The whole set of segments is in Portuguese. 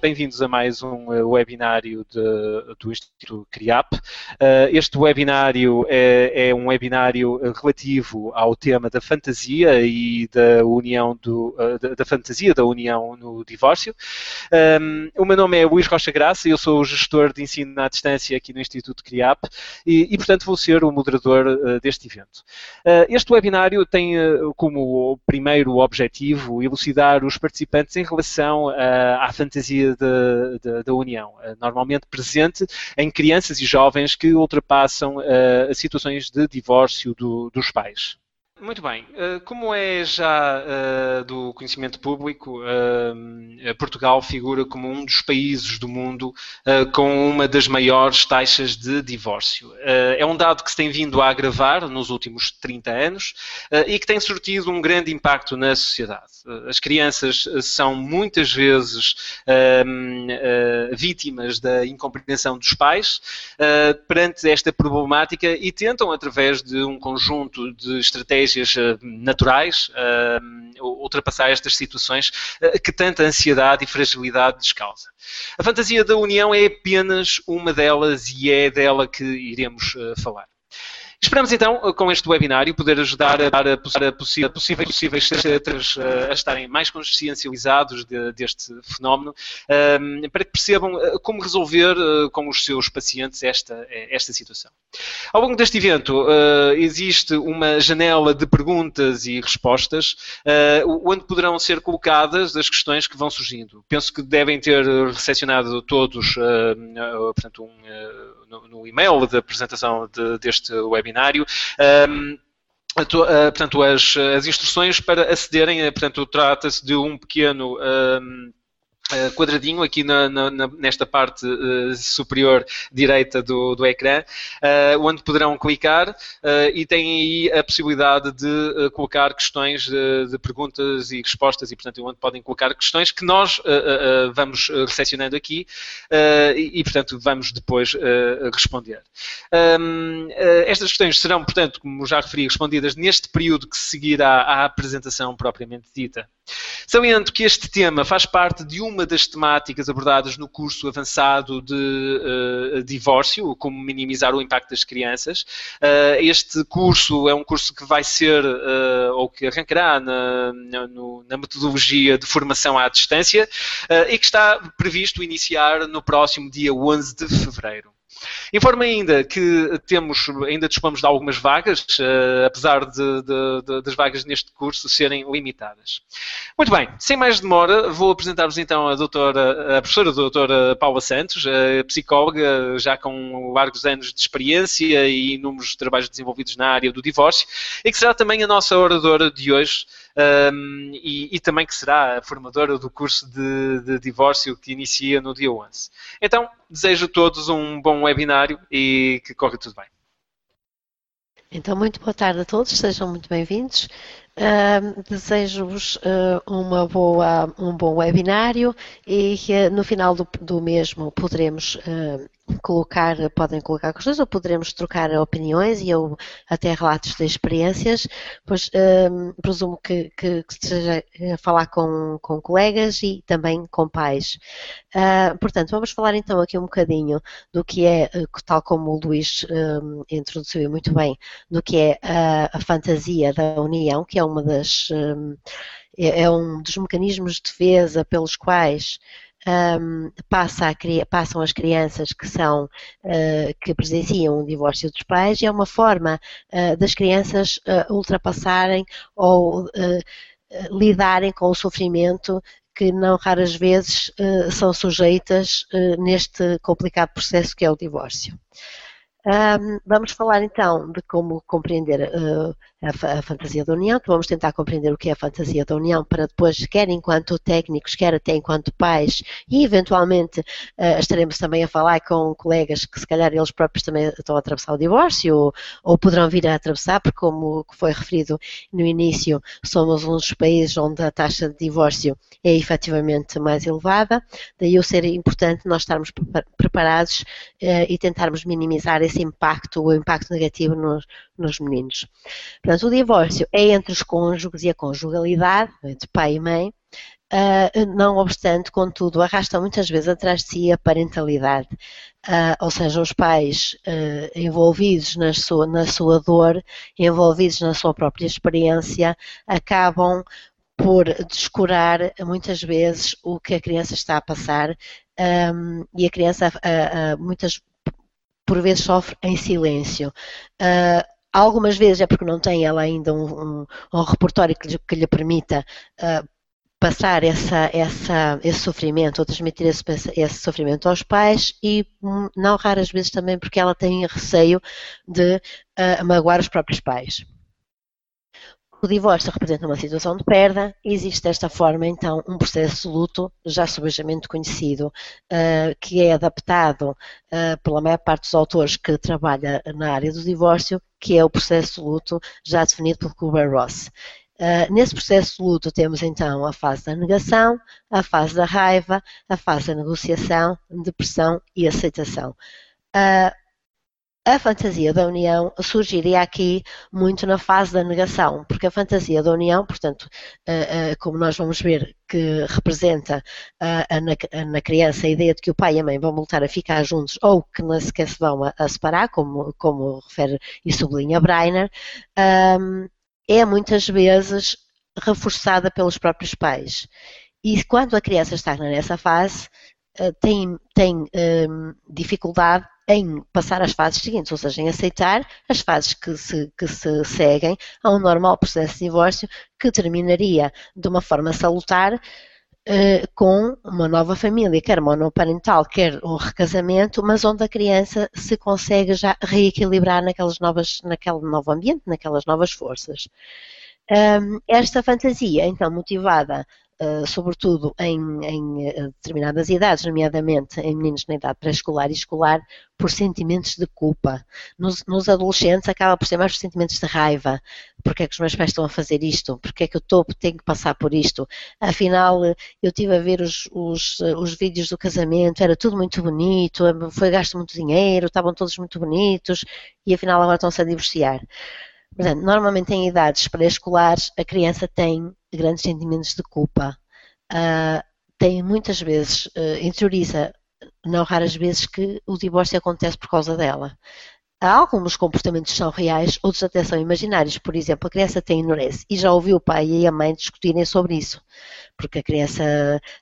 bem-vindos a mais um uh, webinário de, do Instituto CRIAP. Uh, este webinário é, é, um webinário relativo ao tema da fantasia e da união do, uh, da, fantasia da união no divórcio. Um, o meu nome é Luís Rocha Graça, eu sou o gestor de ensino à distância aqui no Instituto CRIAP e, e portanto, vou ser o moderador deste evento. este webinário tem como primeiro objetivo elucidar os participantes em relação à fantasia da União, eh, normalmente presente em crianças e jovens que ultrapassam uh, situações de divórcio do, dos pais. Muito bem. Eh, como é já uh, do conhecimento público, uh, Portugal figura como um dos países do mundo com uma das maiores taxas de divórcio. é um dado que se tem vindo a agravar nos últimos 30 anos e que tem surtido um grande impacto na sociedade. As crianças são muitas vezes vítimas da incompreensão dos pais perante esta problemática e tentam, através de um conjunto de estratégias estratégias eh, naturais eh, ultrapassar estas situações eh, que tanta ansiedade e fragilidade lhes causa. A fantasia da união é apenas uma delas e é dela que iremos falar. Esperamos então, com este webinário, poder ajudar a, a, a possíveis, possíveis teatros a estarem mais consciencializados de, deste fenómeno, um, para que percebam como resolver uh, com os seus pacientes esta, esta situação. Ao longo deste evento, uh, existe uma janela de perguntas e respostas, uh, onde poderão ser colocadas as questões que vão surgindo. Penso que devem ter recepcionado todos, portanto, um no, no e-mail da apresentação de, deste webinário. Um, portanto, as, as instruções para acederem, portanto, trata-se de um pequeno um, Uh, quadradinho aqui na, na, nesta parte uh, superior direita do, do ecrã, uh, onde poderão clicar e têm aí a possibilidade de colocar questões de, de, perguntas e respostas e, portanto, onde podem colocar questões que nós vamos recepcionando aqui e, e, portanto, vamos depois responder. Um, estas questões serão, portanto, como já referi, respondidas neste período que seguirá à apresentação propriamente dita. Saliento que este tema faz parte de uma das temáticas abordadas no curso avançado de uh, divórcio, como minimizar o impacto das crianças. Uh, este curso é um curso que vai ser, uh, ou que arrancará na, na, na, metodologia de formação à distância e que está previsto iniciar no próximo dia 11 de fevereiro. Informo ainda que temos, ainda dispomos de algumas vagas, uh, apesar de, de, de, das vagas neste curso serem limitadas. Muito bem, sem mais demora, vou apresentar-vos então a, doutora, a professora doutora Paula Santos, psicóloga já com largos anos de experiência e inúmeros trabalhos desenvolvidos na área do divórcio, e que será também a nossa oradora de hoje um, e, e, também que será a formadora do curso de, de, divórcio que inicia no dia 11. Então, desejo a todos um bom webinário e que corra tudo bem. Então, muito boa tarde a todos, sejam muito bem-vindos. Uh, Desejo-vos uh, uma boa, um bom webinário e uh, no final do, do mesmo poderemos colocar, podem colocar questões ou poderemos trocar opiniões e eu até relatos de experiências, pois um, presumo que, que, que esteja a falar com, com colegas e também com pais. Uh, portanto, vamos falar então aqui um bocadinho do que é, eh, tal como o Luís um, introduziu muito bem, do que é a, a fantasia da união, que é uma das um, é, é um dos mecanismos de defesa pelos quais um, passa a, passam as crianças que são uh, que presenciam o divórcio dos pais e é uma forma uh, das crianças uh, ultrapassarem ou lidarem com o sofrimento que não raras vezes são sujeitas neste complicado processo que é o divórcio. Um, vamos falar então de como compreender a, a, fantasia da união, vamos tentar compreender o que é a fantasia da união para depois, quer enquanto técnicos, quer até enquanto pais, e eventualmente uh, estaremos também a falar com colegas que se calhar eles próprios também estão a atravessar o divórcio ou, ou poderão vir a atravessar, porque como foi referido no início, somos um dos países onde a taxa de divórcio é efetivamente mais elevada, daí o ser importante nós estarmos preparados uh, e tentarmos minimizar esse impacto, o impacto negativo nos, nos meninos. Portanto, o divórcio é entre os cônjuges e a conjugalidade, entre pai e mãe, Uh, não obstante, contudo, arrasta muitas vezes atrás de si a parentalidade, uh, ou seja, os pais uh, envolvidos na sua, na sua dor, envolvidos na sua própria experiência, acabam por descurar muitas vezes o que a criança está a passar um, e a criança muitas por vezes sofre em silêncio. Algumas vezes é porque não tem ela ainda um, um, um repertório que lhe, que lhe permita uh, passar essa, essa, esse sofrimento ou transmitir esse, esse, sofrimento aos pais e hum, não raras vezes também porque ela tem receio de uh, magoar os próprios pais. O divórcio representa uma situação de perda e existe desta forma, então, um processo de luto já subejamente conhecido, uh, que é adaptado uh, pela maior parte dos autores que trabalha na área do divórcio, que é o processo de luto já definido pelo Kubler-Ross. Uh, nesse processo de luto temos então a fase da negação, a fase da raiva, a fase da negociação, depressão e aceitação. A fantasia da união surgiria aqui muito na fase da negação, porque a fantasia da união, portanto, uh, como nós vamos ver, que representa na, na, criança a ideia de que o pai e a mãe vão voltar a ficar juntos ou que não sequer se vão a, separar, como, como refere e sublinha Breiner, um, é muitas vezes reforçada pelos próprios pais. E quando a criança está nessa fase, eh, tem, tem um, dificuldade em passar às fases seguintes, ou seja, em aceitar as fases que se, que se seguem a um normal processo de divórcio que terminaria de uma forma salutar Uh, com uma nova família, quer monoparental, quer um recasamento, mas onde a criança se consegue já reequilibrar naquelas novas, naquele novo ambiente, naquelas novas forças. Um, esta fantasia, então, motivada uh, sobretudo em, em, eh, determinadas idades, nomeadamente em meninos na idade pré-escolar e escolar, por sentimentos de culpa. Nos, nos, adolescentes acaba por ser mais por sentimentos de raiva. Porque é que os meus pais estão a fazer isto? Porque é que eu estou, tenho que passar por isto? Afinal, eu estive a ver os, os, os vídeos do casamento, era tudo muito bonito, foi gasto muito dinheiro, estavam todos muito bonitos e afinal agora estão-se a divorciar. Portanto, normalmente em idades pré-escolares a criança tem grandes sentimentos de culpa. Uh, tem muitas vezes, uh, interioriza, não raras vezes, que o divórcio acontece por causa dela. Alguns comportamentos são reais, outros até são imaginários. Por exemplo, a criança tem enurece e já ouviu o pai e a mãe discutirem sobre isso. Porque a criança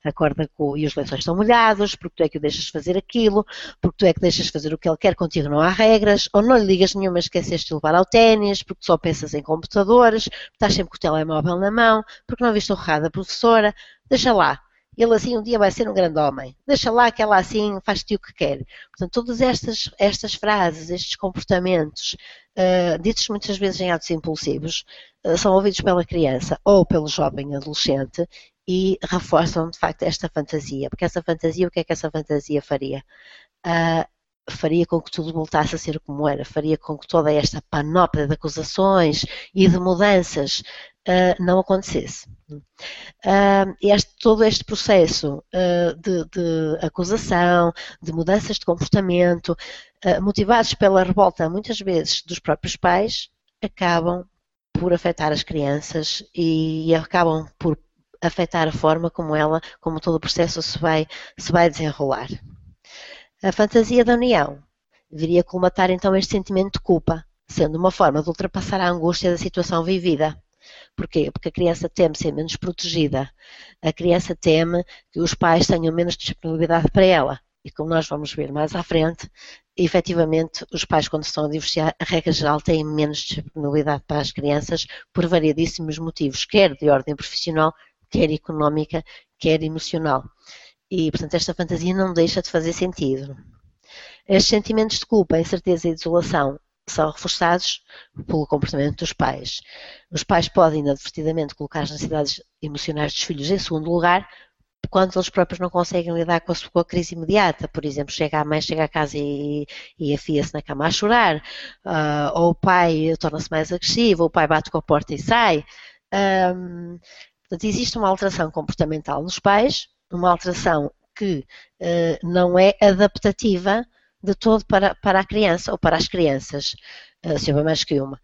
acorda com, e os lençóis estão molhados, porque tu é que o deixas fazer aquilo, porque tu é que deixas fazer o que ele quer, contigo não há regras, ou não lhe ligas nenhuma, esqueceste de levar ao ténis, porque só pensas em computadores, estás sempre com o telemóvel na mão, porque não viste o da professora, deixa lá, ele assim um dia vai ser um grande homem. Deixa lá que ela assim faz-te o que quer. Portanto, todas estas, estas frases, estes comportamentos, uh, ditos muitas vezes em atos impulsivos, uh, são ouvidos pela criança ou pelo jovem adolescente e reforçam de facto esta fantasia. Porque essa fantasia, o que é que essa fantasia faria? Uh, faria com que tudo voltasse a ser como era, faria com que toda esta panóplia de acusações e de mudanças uh, não acontecesse. Uh, este, todo este processo uh, de, de, acusação, de mudanças de comportamento, motivados pela revolta, muitas vezes, dos próprios pais, acabam por afetar as crianças e, e acabam por afetar a forma como ela, como todo o processo se vai, se vai desenrolar. A fantasia da união deveria colmatar então este sentimento de culpa, sendo uma forma de ultrapassar a angústia da situação vivida. Porquê? Porque a criança teme ser menos protegida. A criança teme que os pais tenham menos disponibilidade para ela. E como nós vamos ver mais à frente, efetivamente, os pais, quando estão a divorciar, a regra geral, têm menos disponibilidade para as crianças por variedíssimos motivos, quer de ordem profissional, quer económica, quer emocional. E, portanto, esta fantasia não deixa de fazer sentido. Estes sentimentos de culpa, incerteza e desolação são reforçados pelo comportamento dos pais. Os pais podem inadvertidamente colocar as necessidades emocionais dos filhos em segundo lugar quando eles próprios não conseguem lidar com a sua crise imediata. Por exemplo, chega a mãe, chega a casa e, e afia-se na cama a chorar, uh, ou o pai torna-se mais agressivo, ou o pai bate com a porta e sai. Um, portanto, existe uma alteração comportamental nos pais uma alteração que uh, não é adaptativa de todo para, para a criança ou para as crianças, uh, se houver mais que uma.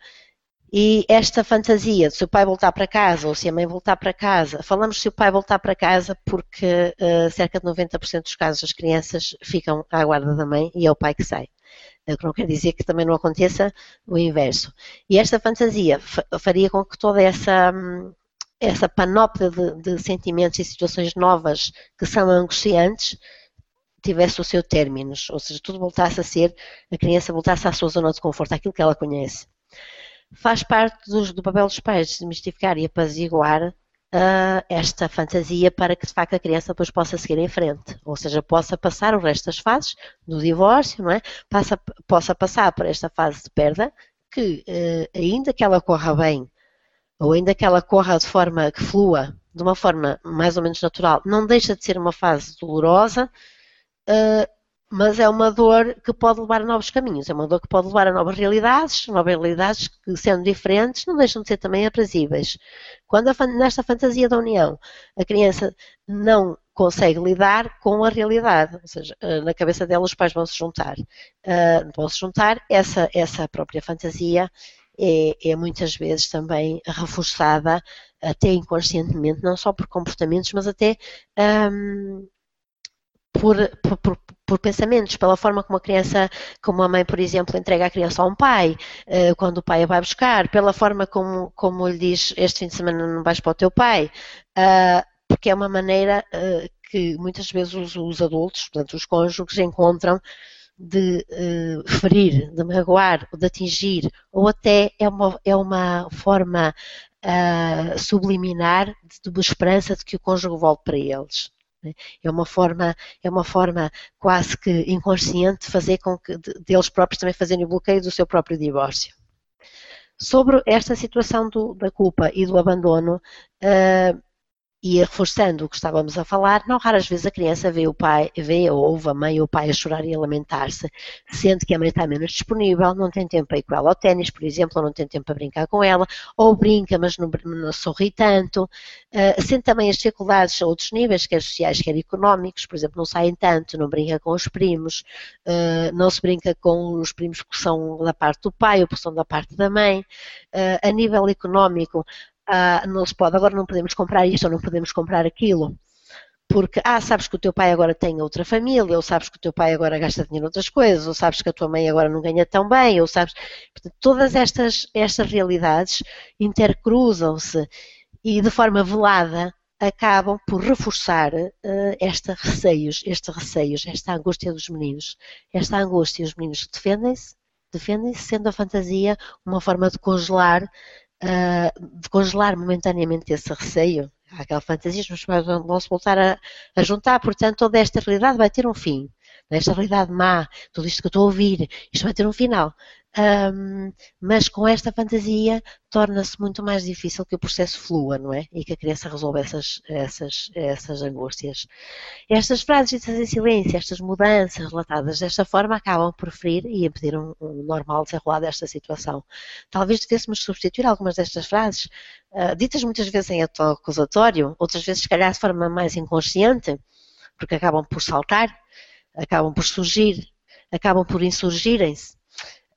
E esta fantasia de se o pai voltar para casa ou se a mãe voltar para casa, falamos se o pai voltar para casa porque uh, cerca de 90% dos casos as crianças ficam à guarda da mãe e é o pai que sai. O que não quer dizer que também não aconteça o inverso. E esta fantasia faria com que toda essa, essa panóplia de, de sentimentos e situações novas que são angustiantes tivesse o seu término, ou seja, tudo voltasse a ser, a criança voltasse à sua zona de conforto, aquilo que ela conhece faz parte do, do papel dos pais desmistificar e apaziguar uh, esta fantasia para que de facto a criança depois possa seguir em frente, ou seja, possa passar o resto das fases do divórcio, não é? Passa, possa passar por esta fase de perda, que uh, ainda que ela corra bem, ou ainda que ela corra de forma que flua, de uma forma mais ou menos natural, não deixa de ser uma fase dolorosa, uh, mas é uma dor que pode levar a novos caminhos, é uma dor que pode levar a novas realidades, novas realidades que, sendo diferentes, não deixam de ser também aprazíveis. Quando a, nesta fantasia da união a criança não consegue lidar com a realidade, ou seja, eh, na cabeça dela os pais vão se juntar, uh, vão se juntar, essa, essa própria fantasia é, é, muitas vezes também reforçada, até inconscientemente, não só por comportamentos, mas até um, por, por, por, pensamentos, pela forma como a criança, como a mãe, por exemplo, entrega a criança a um pai, uh, quando o pai a vai buscar, pela forma como, como lhe diz este fim de semana não vais para o teu pai, uh, porque é uma maneira uh, que muitas vezes os, os, adultos, portanto os cônjuges, encontram de ferir, de magoar, de atingir, ou até é uma, é uma forma subliminar de, de esperança de que o cônjuge volte para eles. Né? É uma forma, é uma forma quase que inconsciente de fazer com que deles próprios também fazerem o bloqueio do seu próprio divórcio. Sobre esta situação do, da culpa e do abandono, uh, e reforçando o que estávamos a falar, não raras vezes a criança vê o pai, vê ou ouve a mãe ou o pai a chorar e a lamentar-se, sente que a mãe está menos disponível, não tem tempo para ir com ela ao ténis, por exemplo, ou não tem tempo para brincar com ela, ou brinca, mas não, não sorri tanto, uh, sente também as dificuldades a outros níveis, quer sociais, quer económicos, por exemplo, não saem tanto, não brinca com os primos, uh, não se brinca com os primos que são da parte do pai ou que são da parte da mãe, uh, a nível económico, ah, não se pode, agora não podemos comprar isto ou não podemos comprar aquilo. Porque, ah, sabes que o teu pai agora tem outra família, ou sabes que o teu pai agora gasta dinheiro em outras coisas, ou sabes que a tua mãe agora não ganha tão bem, ou sabes. Portanto, todas estas, estas realidades intercruzam-se e de forma velada acabam por reforçar uh, esta receios, estes receios, esta angústia dos meninos. Esta angústia, os meninos defendem-se, defendem-se, sendo a fantasia uma forma de congelar uh, de congelar momentaneamente esse receio, aquela fantasia, pais vão se voltar a, a, juntar, portanto, toda esta realidade vai ter um fim. Esta realidade má, tudo isto que eu estou a ouvir, isto vai ter um final. Um, mas com esta fantasia torna-se muito mais difícil que o processo flua, não é? E que a criança resolva essas, essas, essas angústias. Estas frases ditas em silêncio, estas mudanças relatadas desta forma, acabam por ferir e impedir um, um normal desenrolar desta situação. Talvez devêssemos substituir algumas destas frases, uh, ditas muitas vezes em acusatório, outras vezes, se calhar, de forma mais inconsciente, porque acabam por saltar, acabam por surgir, acabam por insurgirem-se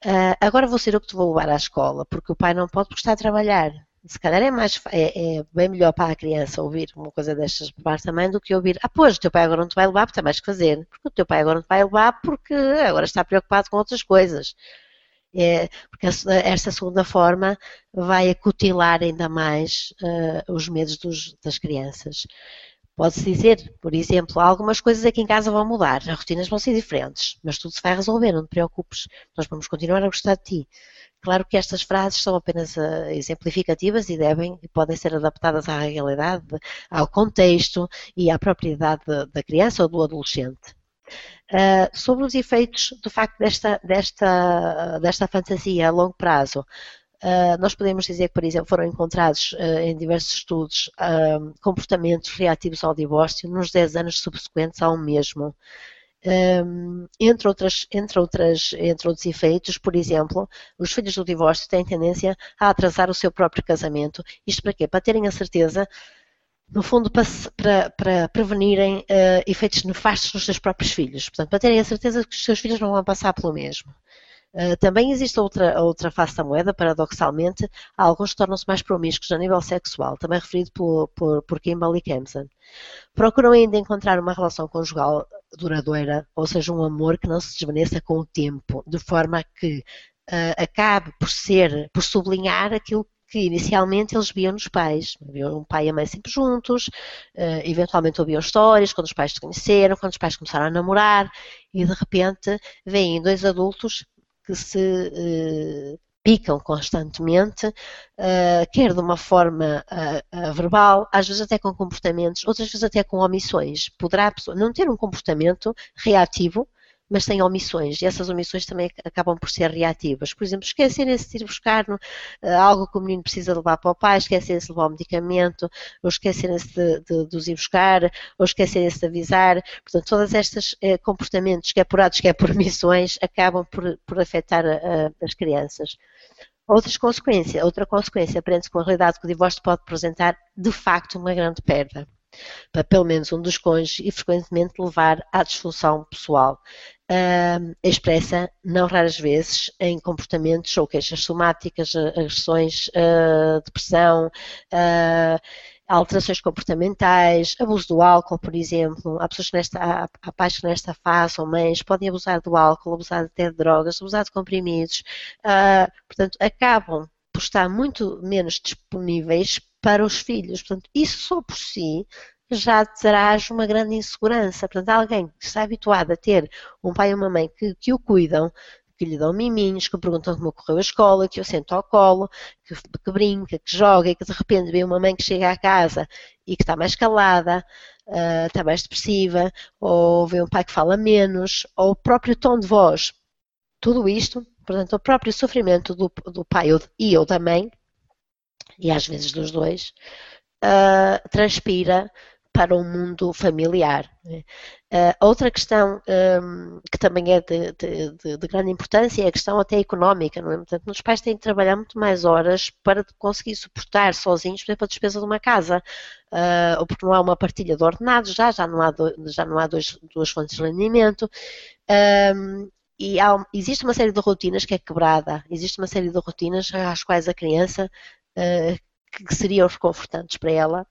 Uh, agora vou ser eu que te vou levar à escola, porque o pai não pode porque está a trabalhar. Se calhar é, mais, é, é bem melhor para a criança ouvir uma coisa destas por parte da mãe do que ouvir, ah, pois, o teu pai agora não te vai levar porque tem mais que fazer. Porque o teu pai agora não te vai levar porque agora está preocupado com outras coisas. É, porque esta segunda forma vai acutilar ainda mais uh, os medos dos, das crianças. Pode-se dizer, por exemplo, algumas coisas aqui em casa vão mudar, as rotinas vão ser diferentes, mas tudo se vai resolver, não te preocupes, nós vamos continuar a gostar de ti. Claro que estas frases são apenas uh, exemplificativas e devem e podem ser adaptadas à realidade, ao contexto e à propriedade da criança ou do adolescente. Uh, sobre os efeitos do facto desta, desta, desta fantasia a longo prazo, Uh, nós podemos dizer que, por exemplo, foram encontrados uh, em diversos estudos uh, comportamentos reativos ao divórcio nos 10 anos subsequentes ao mesmo. Um, entre, outras, entre, outras, entre outros efeitos, por exemplo, os filhos do divórcio têm tendência a atrasar o seu próprio casamento. Isto para quê? Para terem a certeza, no fundo, para, para, para prevenirem efeitos nefastos nos seus próprios filhos. Portanto, para terem a certeza que os seus filhos não vão passar pelo mesmo. Uh, também existe outra, outra face da moeda, paradoxalmente, alguns tornam-se mais promíscuos a nível sexual, também referido por, por, por Kimberly Kempson. Procuram ainda encontrar uma relação conjugal duradoura, ou seja, um amor que não se desvaneça com o tempo, de forma que uh, acabe por ser, por sublinhar aquilo que inicialmente eles viam nos pais. Viam um pai e a mãe sempre juntos, uh, eventualmente ouviam histórias quando os pais se conheceram, quando os pais começaram a namorar, e de repente vêm dois adultos que se uh, picam constantemente, uh, quer de uma forma uh, verbal, às vezes até com comportamentos, outras vezes até com omissões. Poderá a pessoa não ter um comportamento reativo, mas têm omissões, e essas omissões também acabam por ser reativas. Por exemplo, esquecerem-se de ir buscar uh, algo que o menino precisa levar para o pai, esquecerem-se de levar o medicamento, ou esquecerem-se de, de, de, os ir buscar, ou esquecerem-se de avisar. Portanto, todos estes uh, comportamentos, que é por atos, que é por omissões, acabam por, por afetar uh, as crianças. Outras consequências, outra consequência, aprende-se com a realidade que o divórcio pode apresentar, de facto, uma grande perda para pelo menos um dos cônjuges e frequentemente levar à disfunção pessoal uh, expressa, não raras vezes, em comportamentos ou queixas somáticas, agressões, uh, depressão, uh, alterações comportamentais, abuso do álcool, por exemplo. Há pessoas que nesta, há, há pais que nesta fase, ou mães, podem abusar do álcool, abusar até de drogas, abusar de comprimidos. Uh, portanto, acabam por estar muito menos disponíveis para os filhos. Portanto, isso só por si já traz uma grande insegurança. Portanto, alguém que está habituado a ter um pai e uma mãe que, que o cuidam, que lhe dão miminhos, que perguntam como ocorreu a escola, que eu sento ao colo, que, que, brinca, que joga e que de repente vê uma mãe que chega à casa e que está mais calada, uh, está mais depressiva, ou vê um pai que fala menos, ou o próprio tom de voz. Tudo isto, portanto, o próprio sofrimento do, do pai e ou da mãe, e às vezes dos dois, uh, transpira para o mundo familiar. Uh, outra questão um, que também é de, de, de, de, grande importância é a questão até económica. Não é? Portanto, os pais têm de trabalhar muito mais horas para conseguir suportar sozinhos, por exemplo, a despesa de uma casa. Uh, ou porque não há uma partilha de ordenados, já, já não há, do, já não há dois, duas fontes de rendimento. Um, e há, existe uma série de rotinas que é quebrada, existe uma série de rotinas às quais a criança que seriam reconfortantes para ela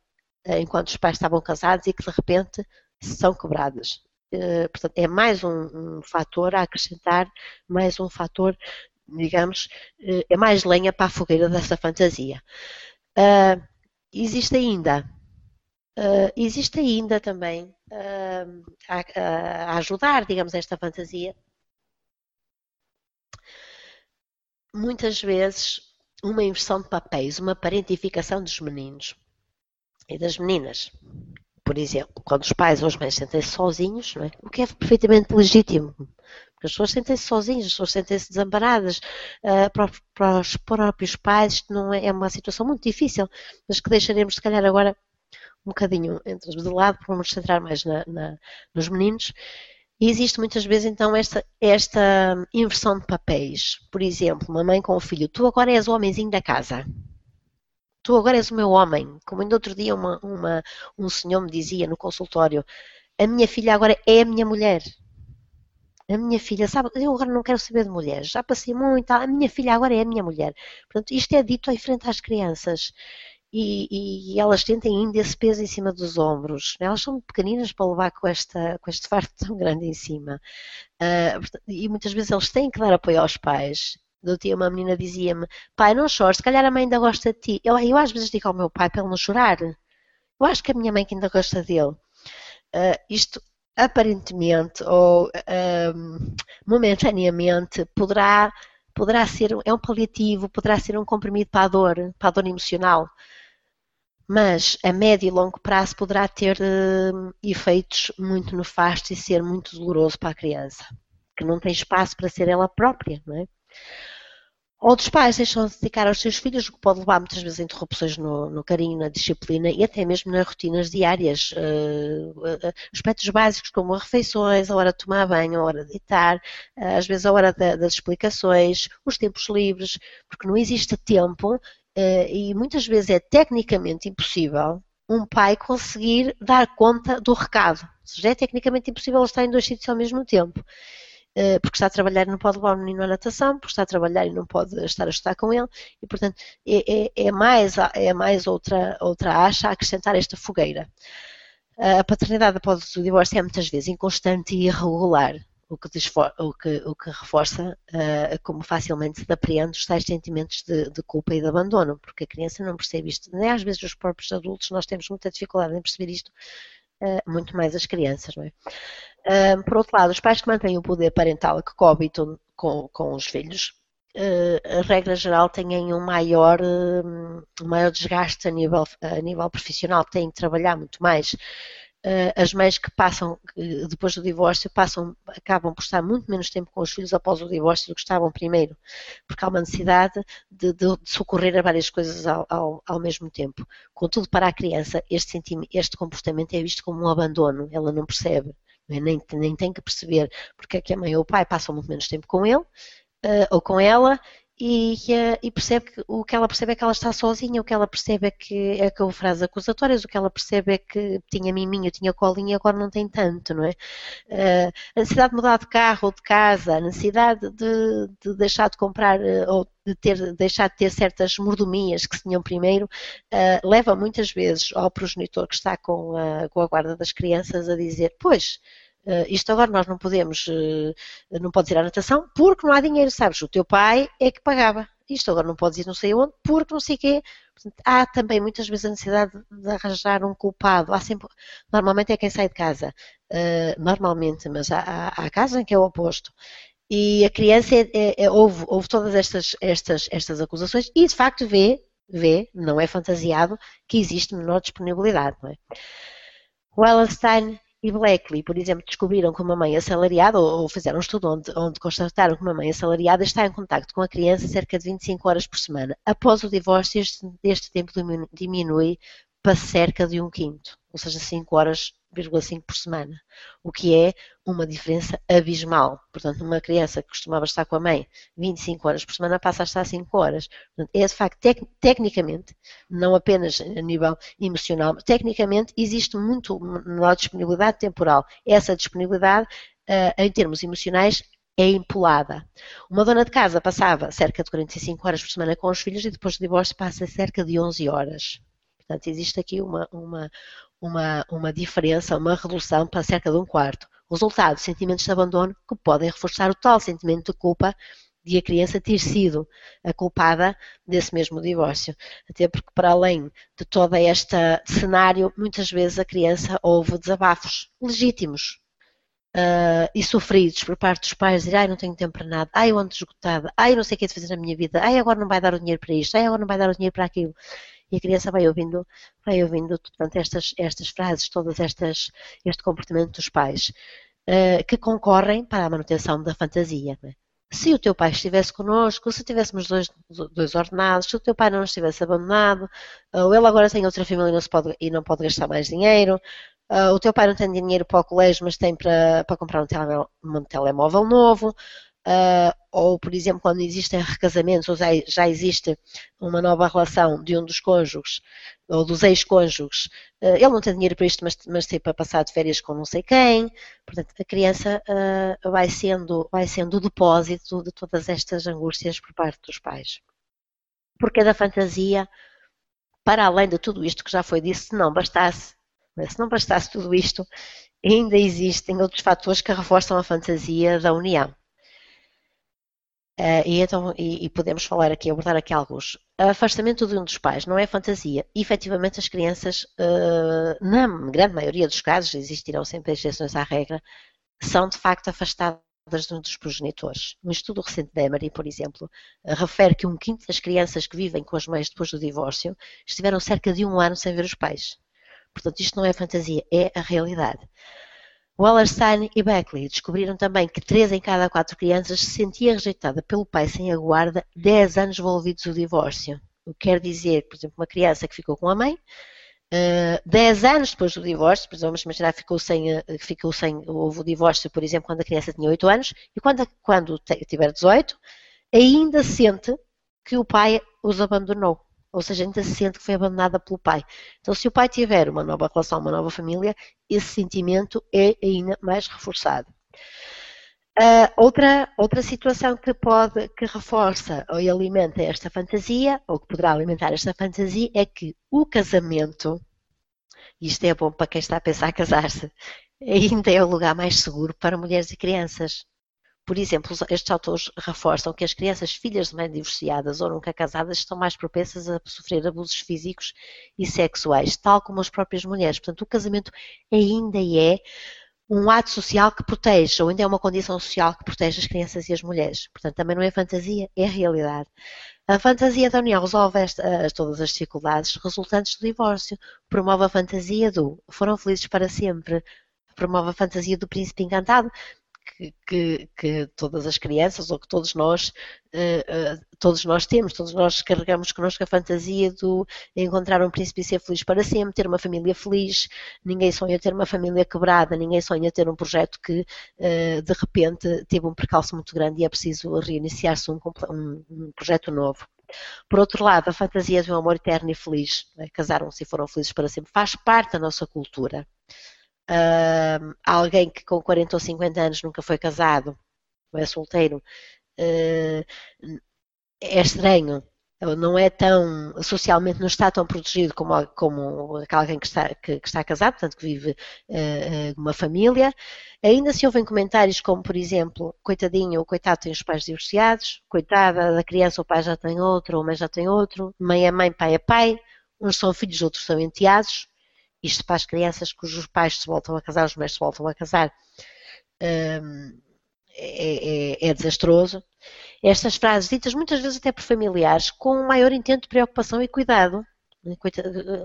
eh, enquanto os pais estavam casados e que de repente são quebradas. Eh, portanto, é mais um, um fator a acrescentar, mais um fator, digamos, eh, é mais lenha para a fogueira dessa fantasia. Uh, existe ainda, uh, existe ainda também uh, a, a, ajudar, digamos, esta fantasia. Muitas vezes uma inversão de papéis, uma parentificação dos meninos e das meninas. Por exemplo, quando os pais ou as mães sentem-se sozinhos, é? o que é perfeitamente legítimo, porque as pessoas sentem-se sozinhas, as pessoas sentem-se desamparadas. Uh, para, para, os próprios pais, não é, é, uma situação muito difícil, mas que deixaremos, se calhar, agora um bocadinho entre de lado, para nos centrar mais na, na, nos meninos. E existe muitas vezes então esta, esta inversão de papéis. Por exemplo, uma mãe com o filho, tu agora és o homenzinho da casa tu agora és o meu homem. Como ainda outro dia uma, uma, um senhor me dizia no consultório, a minha filha agora é a minha mulher. A minha filha, sabe, eu agora não quero saber de mulheres, já passei muito, a minha filha agora é a minha mulher. Portanto, isto é dito em frente às crianças. E, e, elas tentem ainda esse peso em cima dos ombros. Elas são pequeninas para levar com, esta, com este fardo tão grande em cima. Uh, e muitas vezes eles têm que dar apoio aos pais do dia uma menina dizia-me, pai, não chores, se calhar a mãe ainda gosta de ti. Eu, eu às vezes digo ao meu pai para ele não chorar. Eu acho que a minha mãe que ainda gosta dele. Uh, isto aparentemente ou uh, momentaneamente poderá, poderá ser, é um paliativo, poderá ser um comprimido para a dor, para a dor emocional. Mas a médio e longo prazo poderá ter uh, efeitos muito nefastos e ser muito doloroso para a criança, que não tem espaço para ser ela própria, não é? Outros pais deixam de dedicar aos seus filhos, o que pode levar muitas vezes a interrupções no, no carinho, na disciplina e até mesmo nas rotinas diárias. Uh, uh, aspectos básicos como refeições, a hora de tomar banho, a hora de deitar, uh, às vezes a hora da, das explicações, os tempos livres, porque não existe tempo e muitas vezes é tecnicamente impossível um pai conseguir dar conta do recado. Ou seja, é tecnicamente impossível estar em dois sítios ao mesmo tempo. Uh, porque está a trabalhar e não pode levar o menino à natação, porque está a trabalhar e não pode estar a estudar com ele, e portanto é, é, é mais, é mais outra, outra acha a acrescentar esta fogueira. A paternidade após o divórcio é muitas vezes inconstante e irregular, o que, o que, o que reforça uh, como facilmente se apreende os tais sentimentos de, de, culpa e de abandono, porque a criança não percebe isto. Nem às vezes os próprios adultos nós temos muita dificuldade em perceber isto, muito mais as crianças, não é? Por outro lado, os pais que mantêm o poder parental, que coabitam com, com os filhos, a regra geral têm um maior, um maior desgaste a nível, a nível profissional, têm que trabalhar muito mais eh, as mães que passam, depois do divórcio, passam, acabam por estar muito menos tempo com os filhos após o divórcio do que estavam primeiro, porque há uma necessidade de, de, de socorrer a várias coisas ao, ao, ao, mesmo tempo. Contudo, para a criança, este, este comportamento é visto como um abandono, ela não percebe, é? nem, nem tem que perceber porque é que a mãe ou o pai passam muito menos tempo com ele, uh, ou com ela, e, e, percebe que o que ela percebe é que ela está sozinha, o que ela percebe é que é que houve frases acusatórias, o que ela percebe é que tinha miminho, tinha colinha e agora não tem tanto, não é? Uh, a necessidade de mudar de carro ou de casa, a necessidade de, de deixar de comprar uh, ou de ter, deixar de ter certas mordomias que se tinham primeiro, uh, leva muitas vezes ao progenitor que está com a, com a guarda das crianças a dizer, pois, isto agora nós não podemos, uh, não podes ir à natação porque não há dinheiro, sabes? O teu pai é que pagava. Isto agora não podes ir não sei onde porque não sei o quê. Portanto, há também muitas vezes a necessidade de arranjar um culpado. Há sempre, normalmente é quem sai de casa. Uh, normalmente, mas há, há, há casos em que é o oposto. E a criança é, é, é, ouve, ouve todas estas, estas, estas acusações e de facto vê, vê, não é fantasiado, que existe menor disponibilidade. Não é? Wallenstein e Blackley, por exemplo, descobriram que uma mãe assalariada, ou fizeram um estudo onde, onde constataram que uma mãe assalariada está em contato com a criança cerca de 25 horas por semana. Após o divórcio, este, este tempo diminui para cerca de um quinto, ou seja, 5 horas 5 por semana, o que é uma diferença abismal. Portanto, uma criança que costumava estar com a mãe 25 horas por semana passa a estar 5 horas. Portanto, é de facto, tec tecnicamente, não apenas a nível emocional, mas tecnicamente existe muito menor disponibilidade temporal. Essa disponibilidade, uh, em termos emocionais, é empolada. Uma dona de casa passava cerca de 45 horas por semana com os filhos e depois do divórcio passa cerca de 11 horas. Portanto, existe aqui uma, uma, uma, uma diferença, uma redução para cerca de um quarto. Resultado, sentimentos de abandono que podem reforçar o tal sentimento de culpa de a criança ter sido a culpada desse mesmo divórcio. Até porque, para além de todo este cenário, muitas vezes a criança ouve desabafos legítimos uh, e sofridos por parte dos pais, dizer, ai, não tenho tempo para nada, ai, eu ando esgotada, ai, não sei o que é de fazer na minha vida, ai, agora não vai dar o dinheiro para isto, ai, agora não vai dar o dinheiro para aquilo e a criança vai ouvindo, vai ouvindo portanto, estas, estas frases, todas estas, este comportamento dos pais, uh, que concorrem para a manutenção da fantasia. É? Se o teu pai estivesse connosco, se tivéssemos dois, dois ordenados, se o teu pai não estivesse abandonado, ou ele agora tem outra família e não, pode, e não pode gastar mais dinheiro, Uh, o teu pai não tem dinheiro para o colégio, mas tem para, para comprar um telemóvel, um telemóvel novo uh, ou, por exemplo, quando existem recasamentos, ou já, existe uma nova relação de um dos cônjuges, ou dos ex-cônjuges, uh, ele não tem dinheiro para isto, mas, mas tem para passar de férias com não sei quem, portanto, a criança uh, vai, sendo, vai sendo o depósito de todas estas angústias por parte dos pais. Porque da fantasia, para além de tudo isto que já foi dito, se não bastasse, se não bastasse tudo isto, ainda existem outros fatores que reforçam a fantasia da união. Uh, e, então, e, e, podemos falar aqui, abordar aqui alguns. Afastamento de um dos pais não é fantasia. Efetivamente, as crianças, uh, na grande maioria dos casos, existirão sempre exceções à regra, são de facto afastadas de um dos progenitores. Um estudo recente da Emory, por exemplo, refere que um quinto das crianças que vivem com as mães depois do divórcio estiveram cerca de um ano sem ver os pais. Portanto, isto não é fantasia, é a realidade. Wallerstein e Beckley descobriram também que 3 em cada 4 crianças se sentia rejeitada pelo pai sem a guarda 10 anos envolvidos no divórcio. O que quer dizer, por exemplo, uma criança que ficou com a mãe, uh, 10 anos depois do divórcio, por exemplo, vamos imaginar que ficou sem, uh, ficou sem, houve o divórcio, por exemplo, quando a criança tinha 8 anos, e quando, quando tiver 18, ainda sente que o pai os abandonou ou seja, ainda se sente que foi abandonada pelo pai. Então, se o pai tiver uma nova relação, uma nova família, esse sentimento é ainda mais reforçado. Uh, outra, outra situação que pode, que reforça ou alimenta esta fantasia, ou que poderá alimentar esta fantasia, é que o casamento, isto é bom para quem está a pensar casar-se, ainda é o lugar mais seguro para mulheres e crianças. Por exemplo, estes autores reforçam que as crianças filhas de mães divorciadas ou nunca casadas estão mais propensas a sofrer abusos físicos e sexuais, tal como as próprias mulheres. Portanto, o casamento ainda é um ato social que protege, ou ainda é uma condição social que protege as crianças e as mulheres. Portanto, também não é fantasia, é realidade. A fantasia da união resolve esta, todas as dificuldades resultantes do divórcio, promove a fantasia do foram felizes para sempre, promove a fantasia do príncipe encantado, que, que, todas as crianças ou que todos nós uh, uh, todos nós temos, todos nós carregamos connosco a fantasia de encontrar um príncipe e ser feliz para sempre, ter uma família feliz, ninguém sonha ter uma família quebrada, ninguém sonha ter um projeto que uh, de repente teve um percalço muito grande e é preciso reiniciar-se um, um, um, projeto novo. Por outro lado, a fantasia de um amor eterno e feliz, né? casaram-se e foram felizes para sempre, faz parte da nossa cultura uh, alguém que com 40 ou 50 anos nunca foi casado, ou é solteiro, uh, é estranho. Não é tão, socialmente não está tão protegido como, como alguém que está, que, que está casado, portanto que vive uh, uma família. Ainda se ouvem comentários como, por exemplo, coitadinho ou coitado tem os pais divorciados, coitada da criança, o pai já tem outro, ou mãe já tem outro, mãe é mãe, pai é pai, uns são filhos, outros são enteados. Isto para as crianças cujos pais se voltam a casar, os mães se voltam a casar, hum, é, é, é, desastroso. Estas frases, ditas muitas vezes até por familiares, com maior intento de preocupação e cuidado.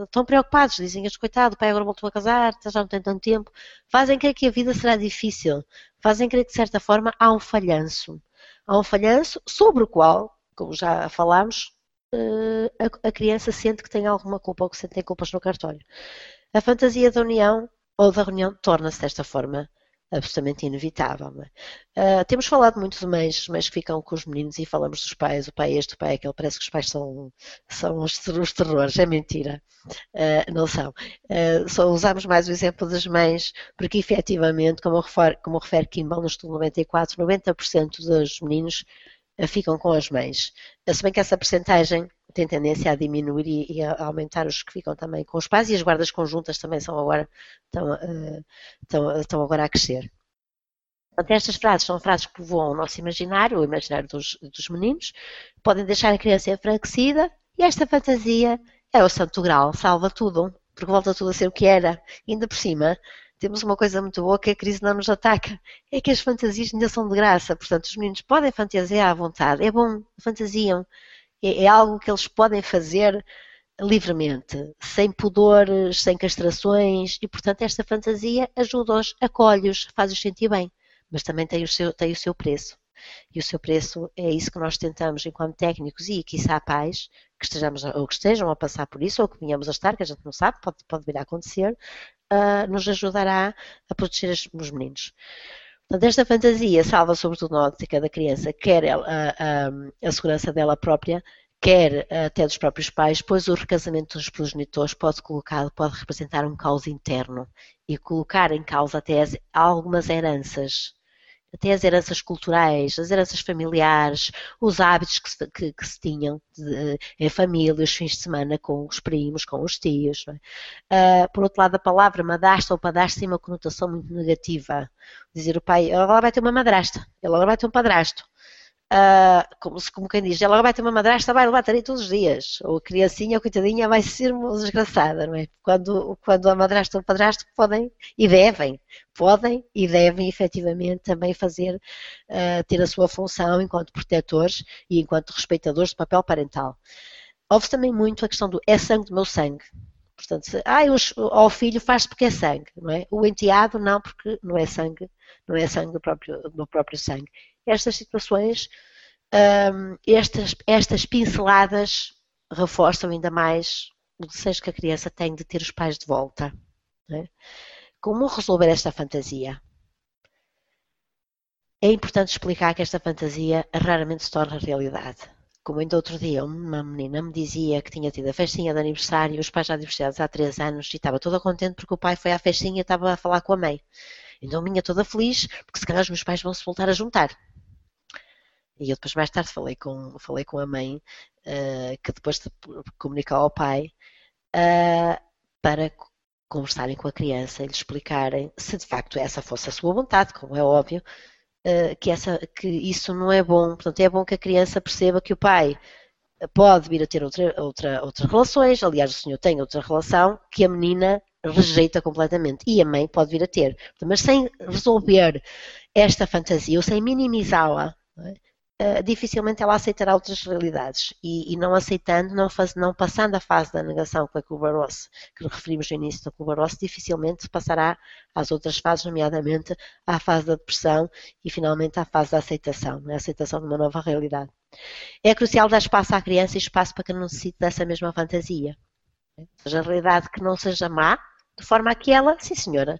Estão preocupados, dizem este coitado, o pai agora voltou a casar, já não tem tanto tempo. Fazem crer que a vida será difícil. Fazem crer que, de certa forma, há um falhanço. Há um falhanço sobre o qual, como já falámos, eh, a criança sente que tem alguma culpa ou que sente que tem culpas no cartório. A fantasia da união ou da reunião torna-se desta forma absolutamente inevitável. É? Uh, temos falado muito de mães, mães que ficam com os meninos e falamos dos pais, o pai este, o pai aquele, parece que os pais são, são os, os terrores, é mentira, uh, não são. Uh, só usamos mais o exemplo das mães, porque efetivamente, como como refere Kimball no estudo 94, 90% dos meninos ficam com as mães. Se bem que essa percentagem tem tendência a diminuir e, e, a aumentar os que ficam também com os pais e as guardas conjuntas também são agora, estão, uh, estão, estão agora a crescer. Portanto, estas frases são frases que voam o nosso imaginário, o imaginário dos, dos meninos, podem deixar a criança enfraquecida e esta fantasia é o santo grau, salva tudo, porque volta tudo a ser o que era. E ainda por cima, temos uma coisa muito boa que a crise não nos ataca, é que as fantasias ainda são de graça, portanto os meninos podem fantasiar à vontade, é bom, fantasiam, é, é algo que eles podem fazer livremente, sem pudores, sem castrações, e portanto esta fantasia ajuda-os, acolhe-os, faz-os sentir bem, mas também tem o, seu, tem o seu preço. E o seu preço é isso que nós tentamos, enquanto técnicos e, quiçá, pais, que estejamos ou que estejam a passar por isso, ou que venhamos a estar, que a gente não sabe, pode, pode vir a acontecer, uh, nos ajudará a proteger os meninos. Portanto, esta fantasia salva sobretudo na ótica da criança, quer a, a, a, segurança dela própria, quer até dos próprios pais, pois o recasamento dos progenitores pode colocar, pode representar um caos interno e colocar em causa até as, algumas heranças até as heranças culturais, as heranças familiares, os hábitos que se, que, que se tinham de, em família, os fins de semana com os primos, com os tios. É? Uh, por outro lado, a palavra madrasta ou padrasto tem uma conotação muito negativa. Dizer o pai, ela agora vai ter uma madrasta, ela agora vai ter um padrasto uh, como, como quem diz, ela vai ter uma madrasta, vai levar tarefa todos os dias. Ou a criancinha, a coitadinha, vai ser uma desgraçada, não é? Quando, quando a madrasta ou o padrasto podem e devem, podem e devem efetivamente também fazer, uh, ter a sua função enquanto protetores e enquanto respeitadores do papel parental. Houve também muito a questão do é sangue do meu sangue. Portanto, se, ah, os, ao filho faz porque é sangue, não é? O enteado não, porque não é sangue, não é sangue do próprio, do próprio sangue estas situações, um, estas, estas pinceladas reforçam ainda mais o desejo que a criança tem de ter os pais de volta. É? Como resolver esta fantasia? É importante explicar que esta fantasia raramente se torna realidade. Como ainda outro dia uma menina me dizia que tinha tido a festinha de aniversário, os pais já divorciados há três anos e estava toda contente porque o pai foi à festinha e estava a falar com a mãe. Então vinha toda feliz, porque se calhar os meus pais vão se voltar a juntar. E eu depois mais tarde falei com, falei com a mãe, uh, que depois de comunicar ao pai, uh, para conversarem com a criança e lhe explicarem se de facto essa fosse a sua vontade, como é óbvio, uh, que, essa, que isso não é bom. Portanto, é bom que a criança perceba que o pai pode vir a ter outra, outra, outras relações, aliás, o senhor tem outra relação que a menina rejeita completamente e a mãe pode vir a ter. Mas sem resolver esta fantasia ou sem minimizá-la, é? Uh, dificilmente ela aceitará outras realidades. E, e não aceitando, não, faz, não, passando a fase da negação com a Kubler-Ross, que referimos no início da Kubler-Ross, dificilmente passará às outras fases, nomeadamente à fase da depressão e finalmente à fase da aceitação, a aceitação de uma nova realidade. É crucial dar espaço à criança e espaço para que não necessite dessa mesma fantasia. Ou seja, a realidade que não seja má, de forma a que ela, sim senhora,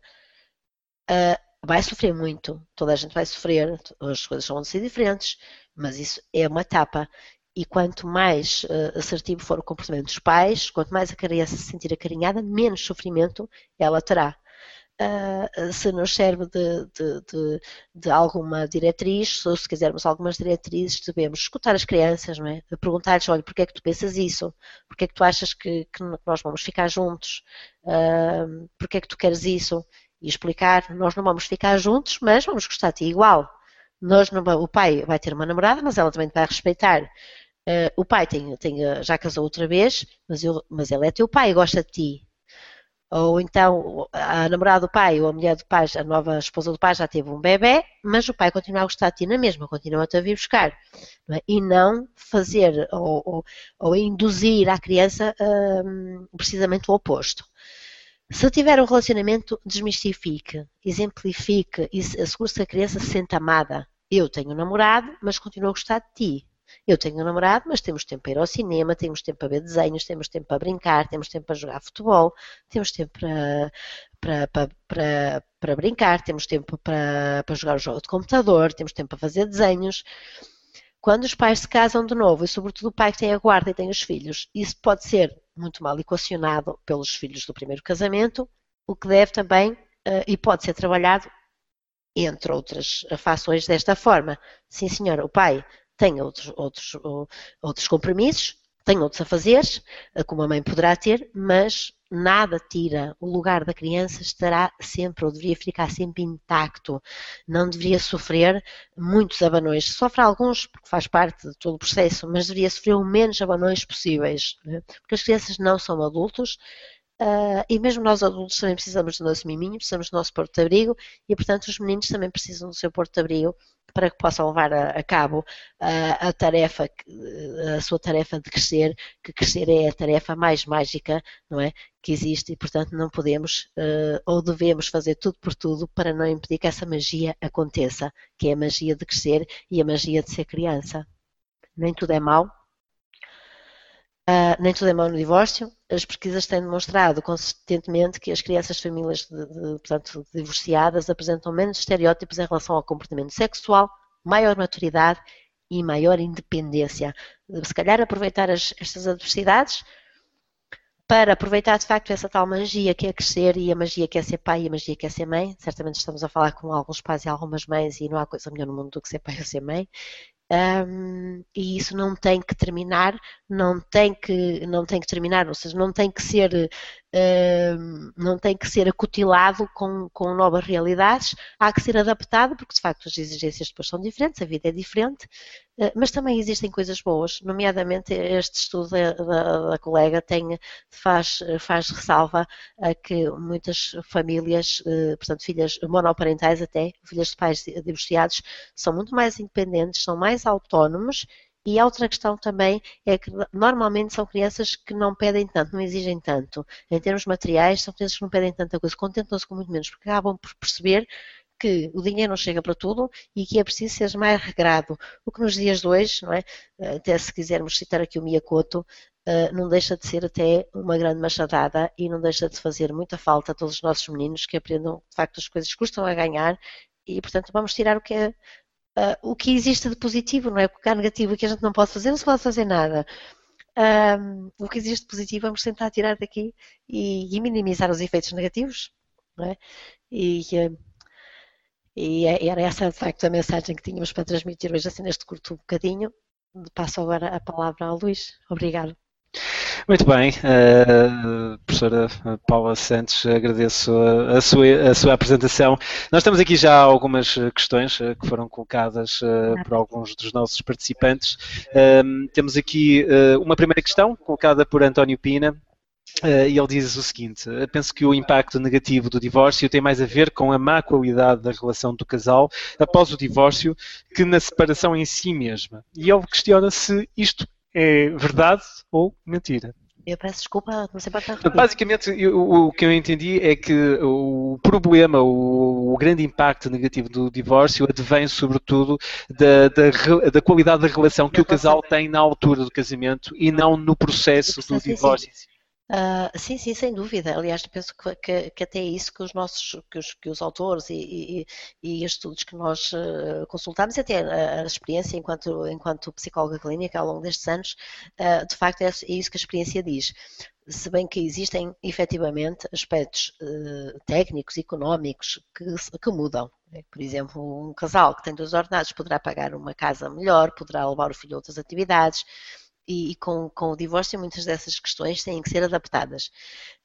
uh, vai sofrer muito, toda a gente vai sofrer, as coisas vão ser diferentes, mas isso é uma etapa. E quanto mais uh, assertivo for o comportamento dos pais, quanto mais a criança se sentir acarinhada, menos sofrimento ela terá. Uh, se nos serve de, de, de, de, alguma diretriz, ou se quisermos algumas diretrizes, devemos escutar as crianças, não é? perguntar-lhes, olha, porquê é que tu pensas isso? Porquê é que tu achas que, que nós vamos ficar juntos? Uh, porquê é que tu queres isso? E explicar, nós não vamos ficar juntos, mas vamos gostar de ti igual. Nós não, o pai vai ter uma namorada, mas ela também vai respeitar. Uh, o pai tem, tem, eh, já casou outra vez, mas, eu, mas ele é teu pai gosta de ti. Ou então a namorada do pai ou a mulher do pai, a nova esposa do pai já teve um bebê, mas o pai continua a gostar de ti na mesma, continua-te a vir buscar. Não é? E não fazer ou, ou, ou induzir à criança um, precisamente o oposto. Se tiver um relacionamento, desmistifique, exemplifique e assegure-se que a criança se sente amada. Eu tenho um namorado, mas continuo a gostar de ti. Eu tenho um namorado, mas temos tempo para ir ao cinema, temos tempo para ver desenhos, temos tempo para brincar, temos tempo para jogar futebol, temos tempo para, para, para, para, para brincar, temos tempo para, para jogar o jogo de computador, temos tempo para fazer desenhos. Quando os pais se casam de novo, e sobretudo o pai que tem a guarda e tem os filhos, isso pode ser muito mal equacionado pelos filhos do primeiro casamento, o que deve também uh, e pode ser trabalhado entre outras fações desta forma. Sim, senhora, o pai tem outros, outros, outros compromissos, tem outros afazeres, eh, como a mãe poderá ter, mas nada tira o lugar da criança, estará sempre, ou deveria ficar sempre intacto, não deveria sofrer muitos abanões. Sofre alguns, porque faz parte de todo o processo, mas deveria sofrer o menos abanões possíveis, né? porque as crianças não são adultos, Uh, e mesmo nós adultos também precisamos do nosso miminho, precisamos do nosso porto de abrigo e, portanto, os meninos também precisam do seu porto de abrigo para que possam levar a, a cabo a, a, tarefa, a sua tarefa de crescer, que crescer é a tarefa mais mágica, não é? Que existe e, portanto, não podemos uh, ou devemos fazer tudo por tudo para não impedir que essa magia aconteça, que é a magia de crescer e a magia de ser criança. Nem tudo é mau, Uh, nem tudo é mau no divórcio. As pesquisas têm demonstrado consistentemente que as crianças de famílias de, de, portanto, divorciadas apresentam menos estereótipos em relação ao comportamento sexual, maior maturidade e maior independência. Se calhar aproveitar as, estas adversidades para aproveitar de facto essa tal magia que é crescer e a magia que é ser pai e a magia que é ser mãe. Certamente estamos a falar com alguns pais e algumas mães e não há coisa melhor no mundo do que ser pai ou ser mãe. Um, e isso não tem que terminar, não tem que, não tem que terminar, ou seja, não tem que ser não tem que ser acutilado com, com novas realidades, há que ser adaptado, porque de facto as exigências depois são diferentes, a vida é diferente, uh, mas também existem coisas boas, nomeadamente este estudo da, da, da colega tem, faz, faz ressalva a que muitas famílias, uh, portanto filhas monoparentais até, filhas de pais divorciados, são muito mais independentes, são mais autónomos e a outra questão também é que normalmente são crianças que não pedem tanto, não exigem tanto. Em termos materiais, são crianças que não pedem tanta coisa, contentam-se com muito menos, porque acabam por perceber que o dinheiro não chega para tudo e que é preciso ser mais regrado. O que nos dias de hoje, não é? até se quisermos citar aqui o Miyakoto, eh, não deixa de ser até uma grande machadada e não deixa de fazer muita falta a todos os nossos meninos que aprendam, de facto, as coisas custam a ganhar e, portanto, vamos tirar o que é uh, o que existe de positivo, não é? O que há negativo que a gente não pode fazer, não se pode fazer nada. Um, o que existe de positivo, vamos tentar tirar daqui e, e minimizar os efeitos negativos, não é? E, E é, era essa, de facto, a mensagem que tínhamos para transmitir hoje, assim, neste curto bocadinho. Passo agora a palavra ao Luís. Obrigado. Muito bem, uh, professora Paula Santos, agradeço a, a, sua, a, sua, apresentação. Nós temos aqui já algumas questões uh, que foram colocadas uh, por alguns dos nossos participantes. temos aqui uma primeira questão colocada por António Pina. e ele diz o seguinte: penso que o impacto negativo do divórcio tem mais a ver com a má qualidade da relação do casal após o divórcio que na separação em si mesma. E ele questiona se isto é verdade ou mentira. Eu peço desculpa, não sei para Basicamente, eu, o que eu entendi é que o problema, o, o, grande impacto negativo do divórcio advém, sobretudo, da, da, da qualidade da relação que o casal tem na altura do casamento e não no processo, do divórcio. Sim, sim. Sim, sem dúvida. Aliás, penso que, que, que, até é isso que os nossos, que os, que os autores e, e, e estudos que nós uh, consultamos, até a, a, experiência enquanto, enquanto psicóloga clínica ao longo destes anos, uh, de facto é, é, isso que a experiência diz. Se bem que existem efetivamente aspectos técnicos, económicos que, que mudam. Né? Por exemplo, um casal que tem dois ordenados poderá pagar uma casa melhor, poderá levar o filho a outras atividades, e, e com, com, o divórcio muitas dessas questões têm que ser adaptadas.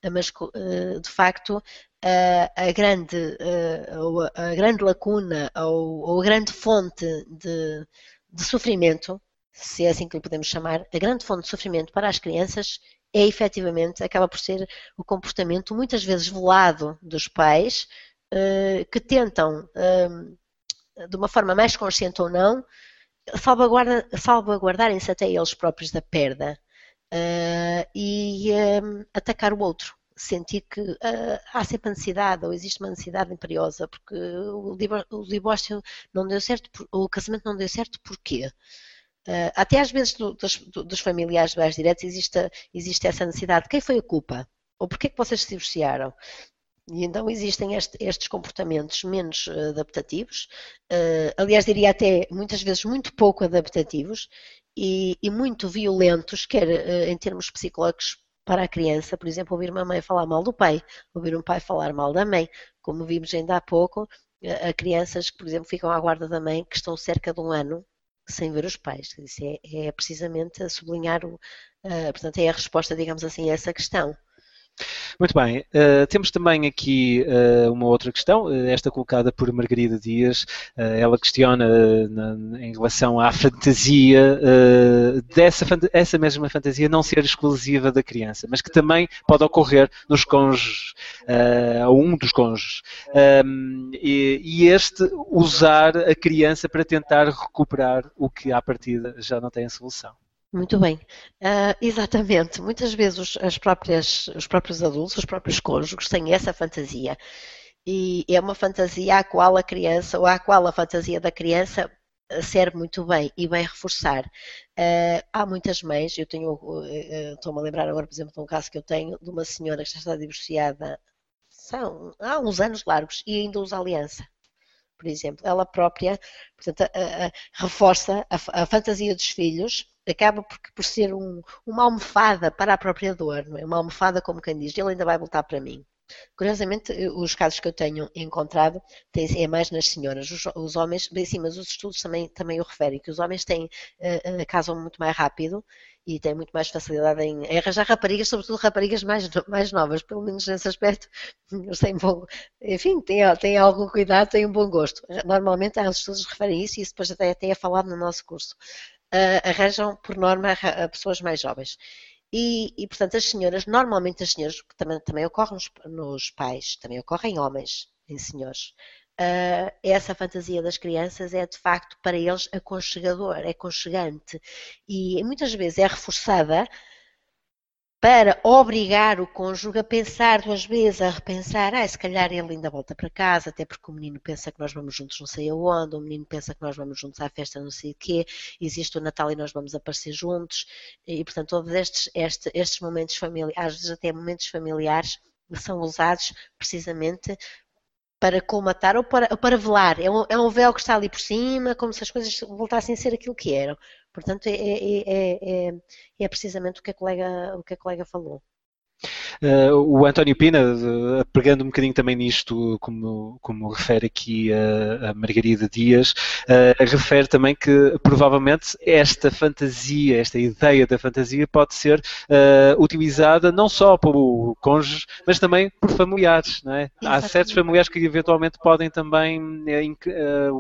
Ah, mas, ah, de facto, a, grande, ah, a grande lacuna ou, ou a grande fonte de, de sofrimento, se é assim que lhe podemos chamar, a grande fonte de sofrimento para as crianças é efetivamente, acaba por ser o comportamento muitas vezes velado dos pais que tentam, de uma forma mais consciente ou não, salvaguarda, salvaguardarem-se até eles próprios da perda uh, e um, atacar o outro. Sentir que uh, há sempre necessidade, ou existe uma necessidade imperiosa, porque o, divórcio não deu certo, o casamento não deu certo, porquê? Uh, até às vezes do, dos, dos, familiares mais diretos existe, existe essa necessidade. Quem foi a culpa? Ou porquê que vocês se divorciaram? E então existem este, estes comportamentos menos uh, adaptativos, uh, aliás, diria até muitas vezes muito pouco adaptativos e, e muito violentos, quer uh, em termos psicológicos para a criança, por exemplo, ouvir uma mãe falar mal do pai, ouvir um pai falar mal da mãe, como vimos ainda há pouco, a crianças que, por exemplo, ficam à guarda da mãe que estão cerca de um ano sem ver os pais. Isso é, é precisamente sublinhar, o, portanto, é a resposta, digamos assim, a essa questão. Muito bem, uh, temos também aqui uh, uma outra questão, uh, esta colocada por Margarida Dias. ela questiona na, em relação à fantasia, dessa essa mesma fantasia não ser exclusiva da criança, mas que também pode ocorrer nos cônjuges, a um dos cônjuges. Um, e, e, este usar a criança para tentar recuperar o que à partida já não tem solução. Muito bem, uh, exatamente. Muitas vezes os, as próprias, os próprios adultos, os próprios cônjuges têm essa fantasia e é uma fantasia à qual a criança ou à qual a fantasia da criança ah, serve muito bem e bem reforçar. Uh, há muitas mães, eu tenho, estou-me a lembrar agora, por exemplo, de um caso que eu tenho de uma senhora que já está divorciada são, há uns anos largos e ainda usa aliança por exemplo, ela própria portanto, a, a, reforça a, a, fantasia dos filhos, acaba por, por ser um, uma almofada para a própria dor, não é? Uma almofada, como quem diz, ele ainda vai voltar para mim. Curiosamente, os casos que eu tenho encontrado é mais nas senhoras. Os, os homens, bem sim, mas os estudos também, também o referem, que os homens têm, uh, casam muito mais rápido e têm muito mais facilidade em, arranjar raparigas, sobretudo raparigas mais, mais novas, pelo menos nesse aspecto, eles têm bom, enfim, têm, têm algum cuidado, têm um bom gosto. Normalmente, há os estudos que referem isso e isso depois até, até é falado no nosso curso. Uh, arranjam, por norma, a pessoas mais jovens. E, e, portanto, as senhoras, normalmente as senhoras, que também, também ocorre nos, nos pais, também ocorre em homens, em senhores, uh, essa fantasia das crianças é de facto para eles aconchegador, é aconchegante e muitas vezes é reforçada para obrigar o cônjuge a pensar duas vezes, a repensar, ah, se calhar ele ainda volta para casa, até porque o menino pensa que nós vamos juntos não sei aonde, o menino pensa que nós vamos juntos à festa não sei o quê, existe o Natal e nós vamos aparecer juntos, e portanto todos estes, estes, estes momentos familiares, às vezes até momentos familiares, são usados precisamente para colmatar ou para, ou para velar. É um, é um véu que está ali por cima, como se as coisas voltassem a ser aquilo que eram. Portanto, é, é, é, é precisamente o que, a colega, o que a colega falou. Uh, o António Pina, uh, pegando um bocadinho também nisto, como, como refere aqui a, a Margarida Dias, uh, refere também que provavelmente esta fantasia, esta ideia da fantasia pode ser utilizada não só por cônjuges, mas também por familiares. É? Há certos familiares que eventualmente podem também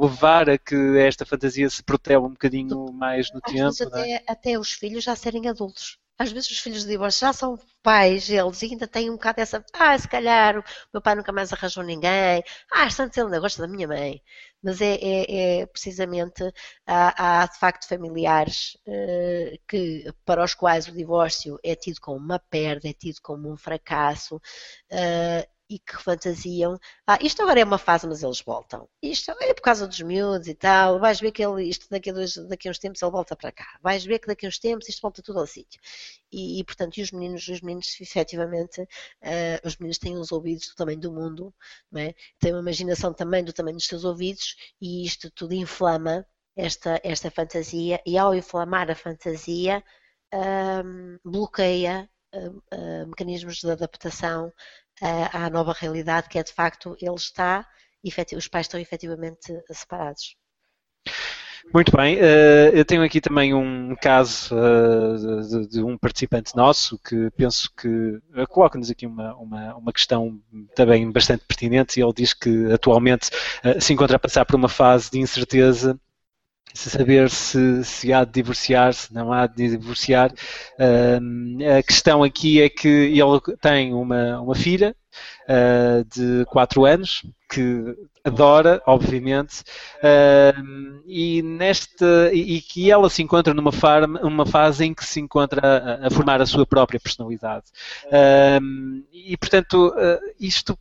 levar a que esta fantasia se protele um bocadinho mais no Às tempo. Vezes até, é? até os filhos já serem adultos às vezes os filhos de divórcio já são pais, eles ainda têm um bocado essa, ah, se calhar o meu pai nunca mais arranjou ninguém, ah, tanto ele ainda gosta da minha mãe. Mas é, é, é precisamente, há, há, de facto familiares uh, que, para os quais o divórcio é tido como uma perda, é tido como um fracasso, uh, e que fantasiam, ah, isto agora é uma fase, mas eles voltam. Isto é por causa dos miúdos e tal, vais ver que ele, isto daqui a, dois, daqui a uns tempos ele volta para cá. Vais ver que daqui a uns tempos isto volta tudo ao sítio. E, e portanto, e os meninos, os meninos efetivamente, uh, os meninos têm os ouvidos do tamanho do mundo, não é? têm uma imaginação também do tamanho dos seus ouvidos e isto tudo inflama esta, esta fantasia e ao inflamar a fantasia um, bloqueia uh, mecanismos de adaptação à nova realidade, que é de facto ele está, os pais estão efetivamente separados. Muito bem, eh, eu tenho aqui também um caso eh, de, um participante nosso que penso que eh, coloca-nos aqui uma, uma, uma, questão também bastante pertinente e ele diz que atualmente se encontra a passar por uma fase de incerteza saber se, se há de divorciar, se não há de divorciar. Uh, a questão aqui é que ele tem uma, uma filha uh, de 4 anos que adora, obviamente, uh, e, neste, e, que ela se encontra numa farm, uma fase em que se encontra a, a formar a sua própria personalidade. e, portanto, uh, isto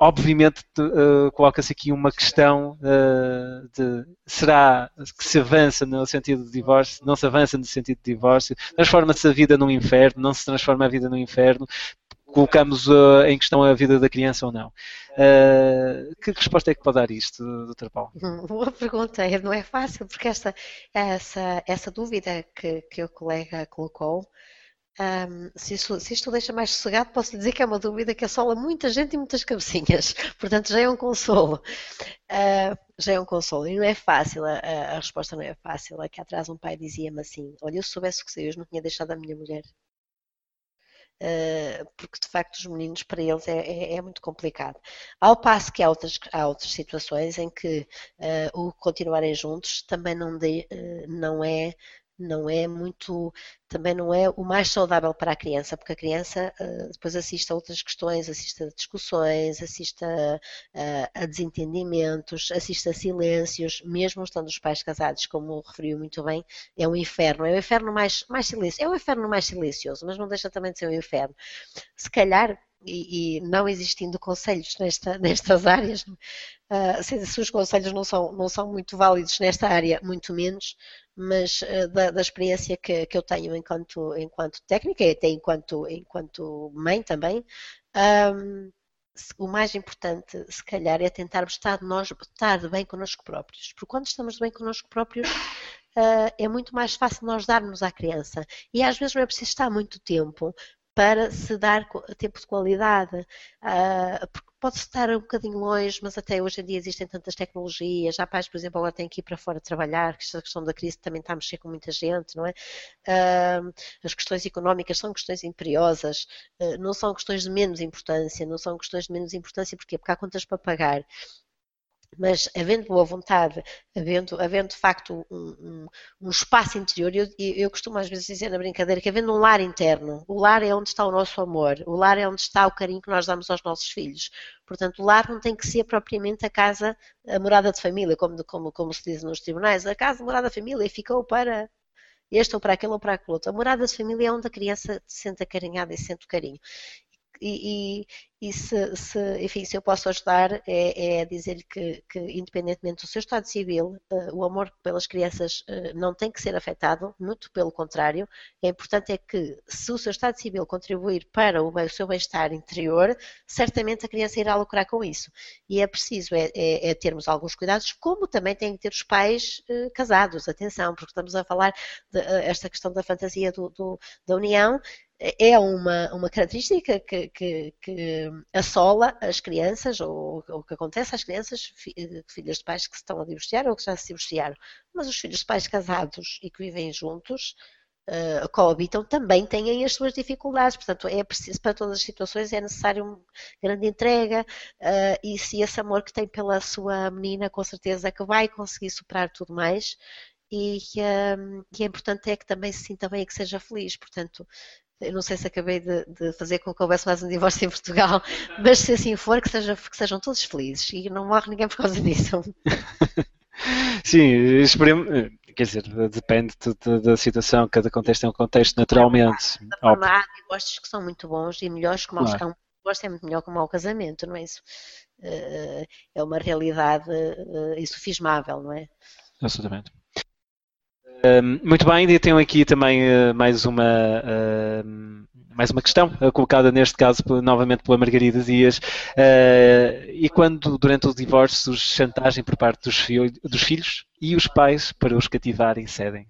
obviamente uh, coloca-se aqui uma questão uh, de será que se avança no sentido de divórcio, não se avança no sentido de divórcio, transforma-se a vida num inferno, não se transforma a vida num inferno, colocamos uh, em questão a vida da criança ou não. que resposta é que pode dar isto, Dr. Paulo? Boa pergunta, não é fácil, porque esta, essa, essa dúvida que, que o colega colocou um, se, isso, se, isto deixa mais sossegado, posso lhe dizer que é uma dúvida que assola muita gente e muitas cabecinhas. Portanto, já é um consolo. Uh, já é um consolo. E não é fácil, a, a resposta não é fácil. Aqui atrás um pai dizia-me assim, olha, eu soubesse o que sei, eu não tinha deixado a minha mulher. Uh, porque de facto os meninos para eles é, é, é, muito complicado. Ao passo que há outras, há outras situações em que uh, o continuarem juntos também não, de, não é não é muito, também não é o mais saudável para a criança, porque a criança uh, depois assiste a outras questões, assiste a discussões, assiste a, a, desentendimentos, assiste a silêncios, mesmo estando os pais casados, como referiu muito bem, é um inferno, é um inferno mais, mais silencioso, é um inferno mais silencioso, mas não deixa também de ser um inferno. Se calhar e, e, não existindo conselhos nesta, nestas áreas, uh, se, se, os conselhos não são, não são muito válidos nesta área, muito menos, mas uh, da, da, experiência que, que, eu tenho enquanto, enquanto técnica e até enquanto, enquanto mãe também, um, o mais importante, se calhar, é tentarmos estar, nós, estar bem connosco próprios. Porque quando estamos bem connosco próprios, uh, é muito mais fácil nós darmos à criança. E às vezes não é preciso estar muito tempo para se dar tempo de qualidade. Porque pode-se estar um bocadinho longe, mas até hoje em dia existem tantas tecnologias. Há pais, por exemplo, agora têm que ir para fora trabalhar, que esta questão da crise também está a mexer com muita gente, não é? Uh, as questões económicas são questões imperiosas, uh, não são questões de menos importância, não são questões de menos importância, porquê? Porque há contas para pagar mas havendo boa vontade, havendo, havendo de facto um, um, um espaço interior, eu, eu, costumo às vezes dizer na brincadeira que havendo um lar interno, o lar é onde está o nosso amor, o lar é onde está o carinho que nós damos aos nossos filhos. Portanto, o lar não tem que ser propriamente a casa, a morada de família, como, como, como se diz nos tribunais, a casa, a morada de família ficou para este ou para aquele ou para aquele outro. A morada de família é onde a criança se sente acarinhada e sente o carinho. E, e, e se, se, enfim, se eu posso ajudar é, é dizer que, que, independentemente do seu estado civil, uh, o amor pelas crianças uh, não tem que ser afetado, muito pelo contrário. É importante é que se o seu estado civil contribuir para o, o seu bem-estar interior, certamente a criança irá lucrar com isso. E é preciso é, é, é termos alguns cuidados, como também têm que ter os pais uh, casados, atenção, porque estamos a falar desta questão da fantasia do, do, da união é uma, uma característica que, que, que assola as crianças, ou o que acontece às crianças, filhas de pais que se estão a divorciar ou que já se divorciaram. Mas os filhos de pais casados e que vivem juntos, uh, coabitam, também têm as suas dificuldades. Portanto, é preciso, para todas as situações, é necessário uma grande entrega uh, e se esse amor que tem pela sua menina, com certeza que vai conseguir superar tudo mais e que, um, que é importante é que também se sinta bem e que seja feliz. Portanto, eu não sei se acabei de, de, fazer com que houvesse mais um divórcio em Portugal, mas se assim for, que, seja, que sejam todos felizes e não morre ninguém por causa disso. Sim, esperemos, quer dizer, depende de, da situação, cada contexto é um contexto naturalmente. Há divórcios que são muito bons e melhores que maus claro. divórcio é muito melhor que um mau casamento, não é isso? Eh, é uma realidade eh, insufismável, não é? Absolutamente muito bem, e tenho aqui também uh, mais uma uh, mais uma questão uh, colocada neste caso novamente pela Margarida Dias. e quando durante o divórcio surge chantagem por parte dos, dos filhos e os pais para os cativarem cedem?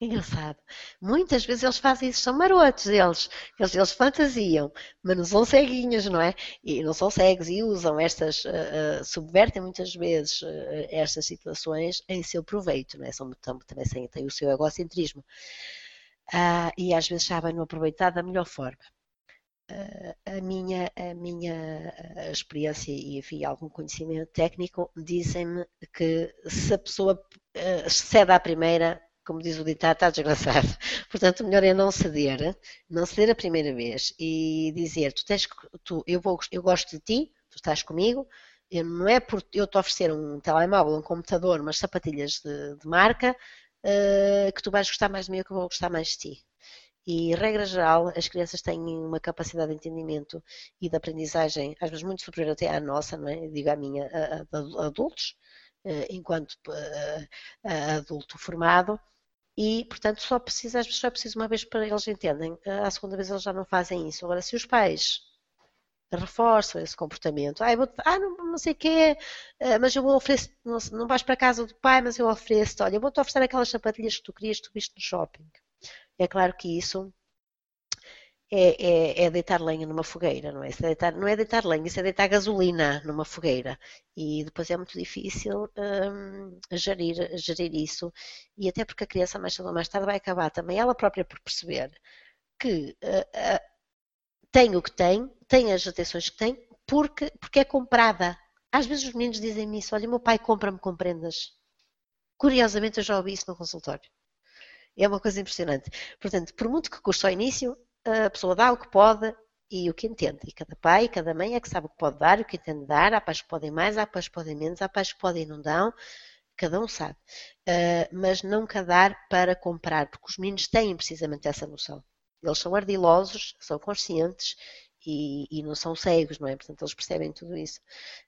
Engraçado. Muitas vezes eles fazem isso, são marotos eles. Eles, eles fantasiam, mas não são ceguinhos, não é? E não são cegos e usam estas, uh, uh, subvertem muitas vezes uh, estas situações em seu proveito, não é? São, também têm o seu egocentrismo. Ah, e às vezes sabem não aproveitar da melhor forma. a minha, a minha experiência e enfim, algum conhecimento técnico dizem-me que se a pessoa cede à primeira, como diz o ditado, está desgraçado. Portanto, o melhor é não ceder, não ceder a primeira vez e dizer, tu tens, tu, eu, vou, eu gosto de ti, tu estás comigo, eu, não é por eu te oferecer um telemóvel, um computador, umas sapatilhas de, de marca, uh, que tu vais gostar mais de mim ou que eu vou gostar mais de ti. E, regra geral, as crianças têm uma capacidade de entendimento e de aprendizagem, às vezes muito superior até à nossa, não é? digo à minha, a, a, a adultos, enquanto uh, adulto formado, e, portanto, só precisa, às vezes só preciso uma vez para eles entendem. À segunda vez eles já não fazem isso. Agora, se os pais reforçam esse comportamento, ah, vou, ah não, não sei o quê, mas eu vou oferecer, não, não vais para a casa do pai, mas eu ofereço olha, eu vou-te oferecer aquelas sapatilhas que tu querias, que tu viste no shopping. É claro que isso é, é, é, deitar lenha numa fogueira, não é? é deitar, não é deitar lenha, isso é deitar gasolina numa fogueira. E depois é muito difícil hum, gerir, gerir isso. E até porque a criança, mais cedo ou mais tarde, vai acabar também ela própria por perceber que uh, uh, tem o que tem, tem as atenções que tem, porque, porque é comprada. Às vezes os meninos dizem-me isso: olha, meu pai compra-me com prendas. Curiosamente, eu já ouvi isso no consultório. É uma coisa impressionante. Portanto, por muito que custe ao início, a pessoa dá o que pode e o que entende. E cada pai, cada mãe é que sabe o que pode dar, o que entende dar. Há pais que podem mais, há pais que podem menos, há pais que podem e não dão. Cada um sabe. Uh, mas nunca dar para comprar, porque os meninos têm precisamente essa noção. Eles são ardilosos, são conscientes e, e, não são cegos, não é? Portanto, eles percebem tudo isso.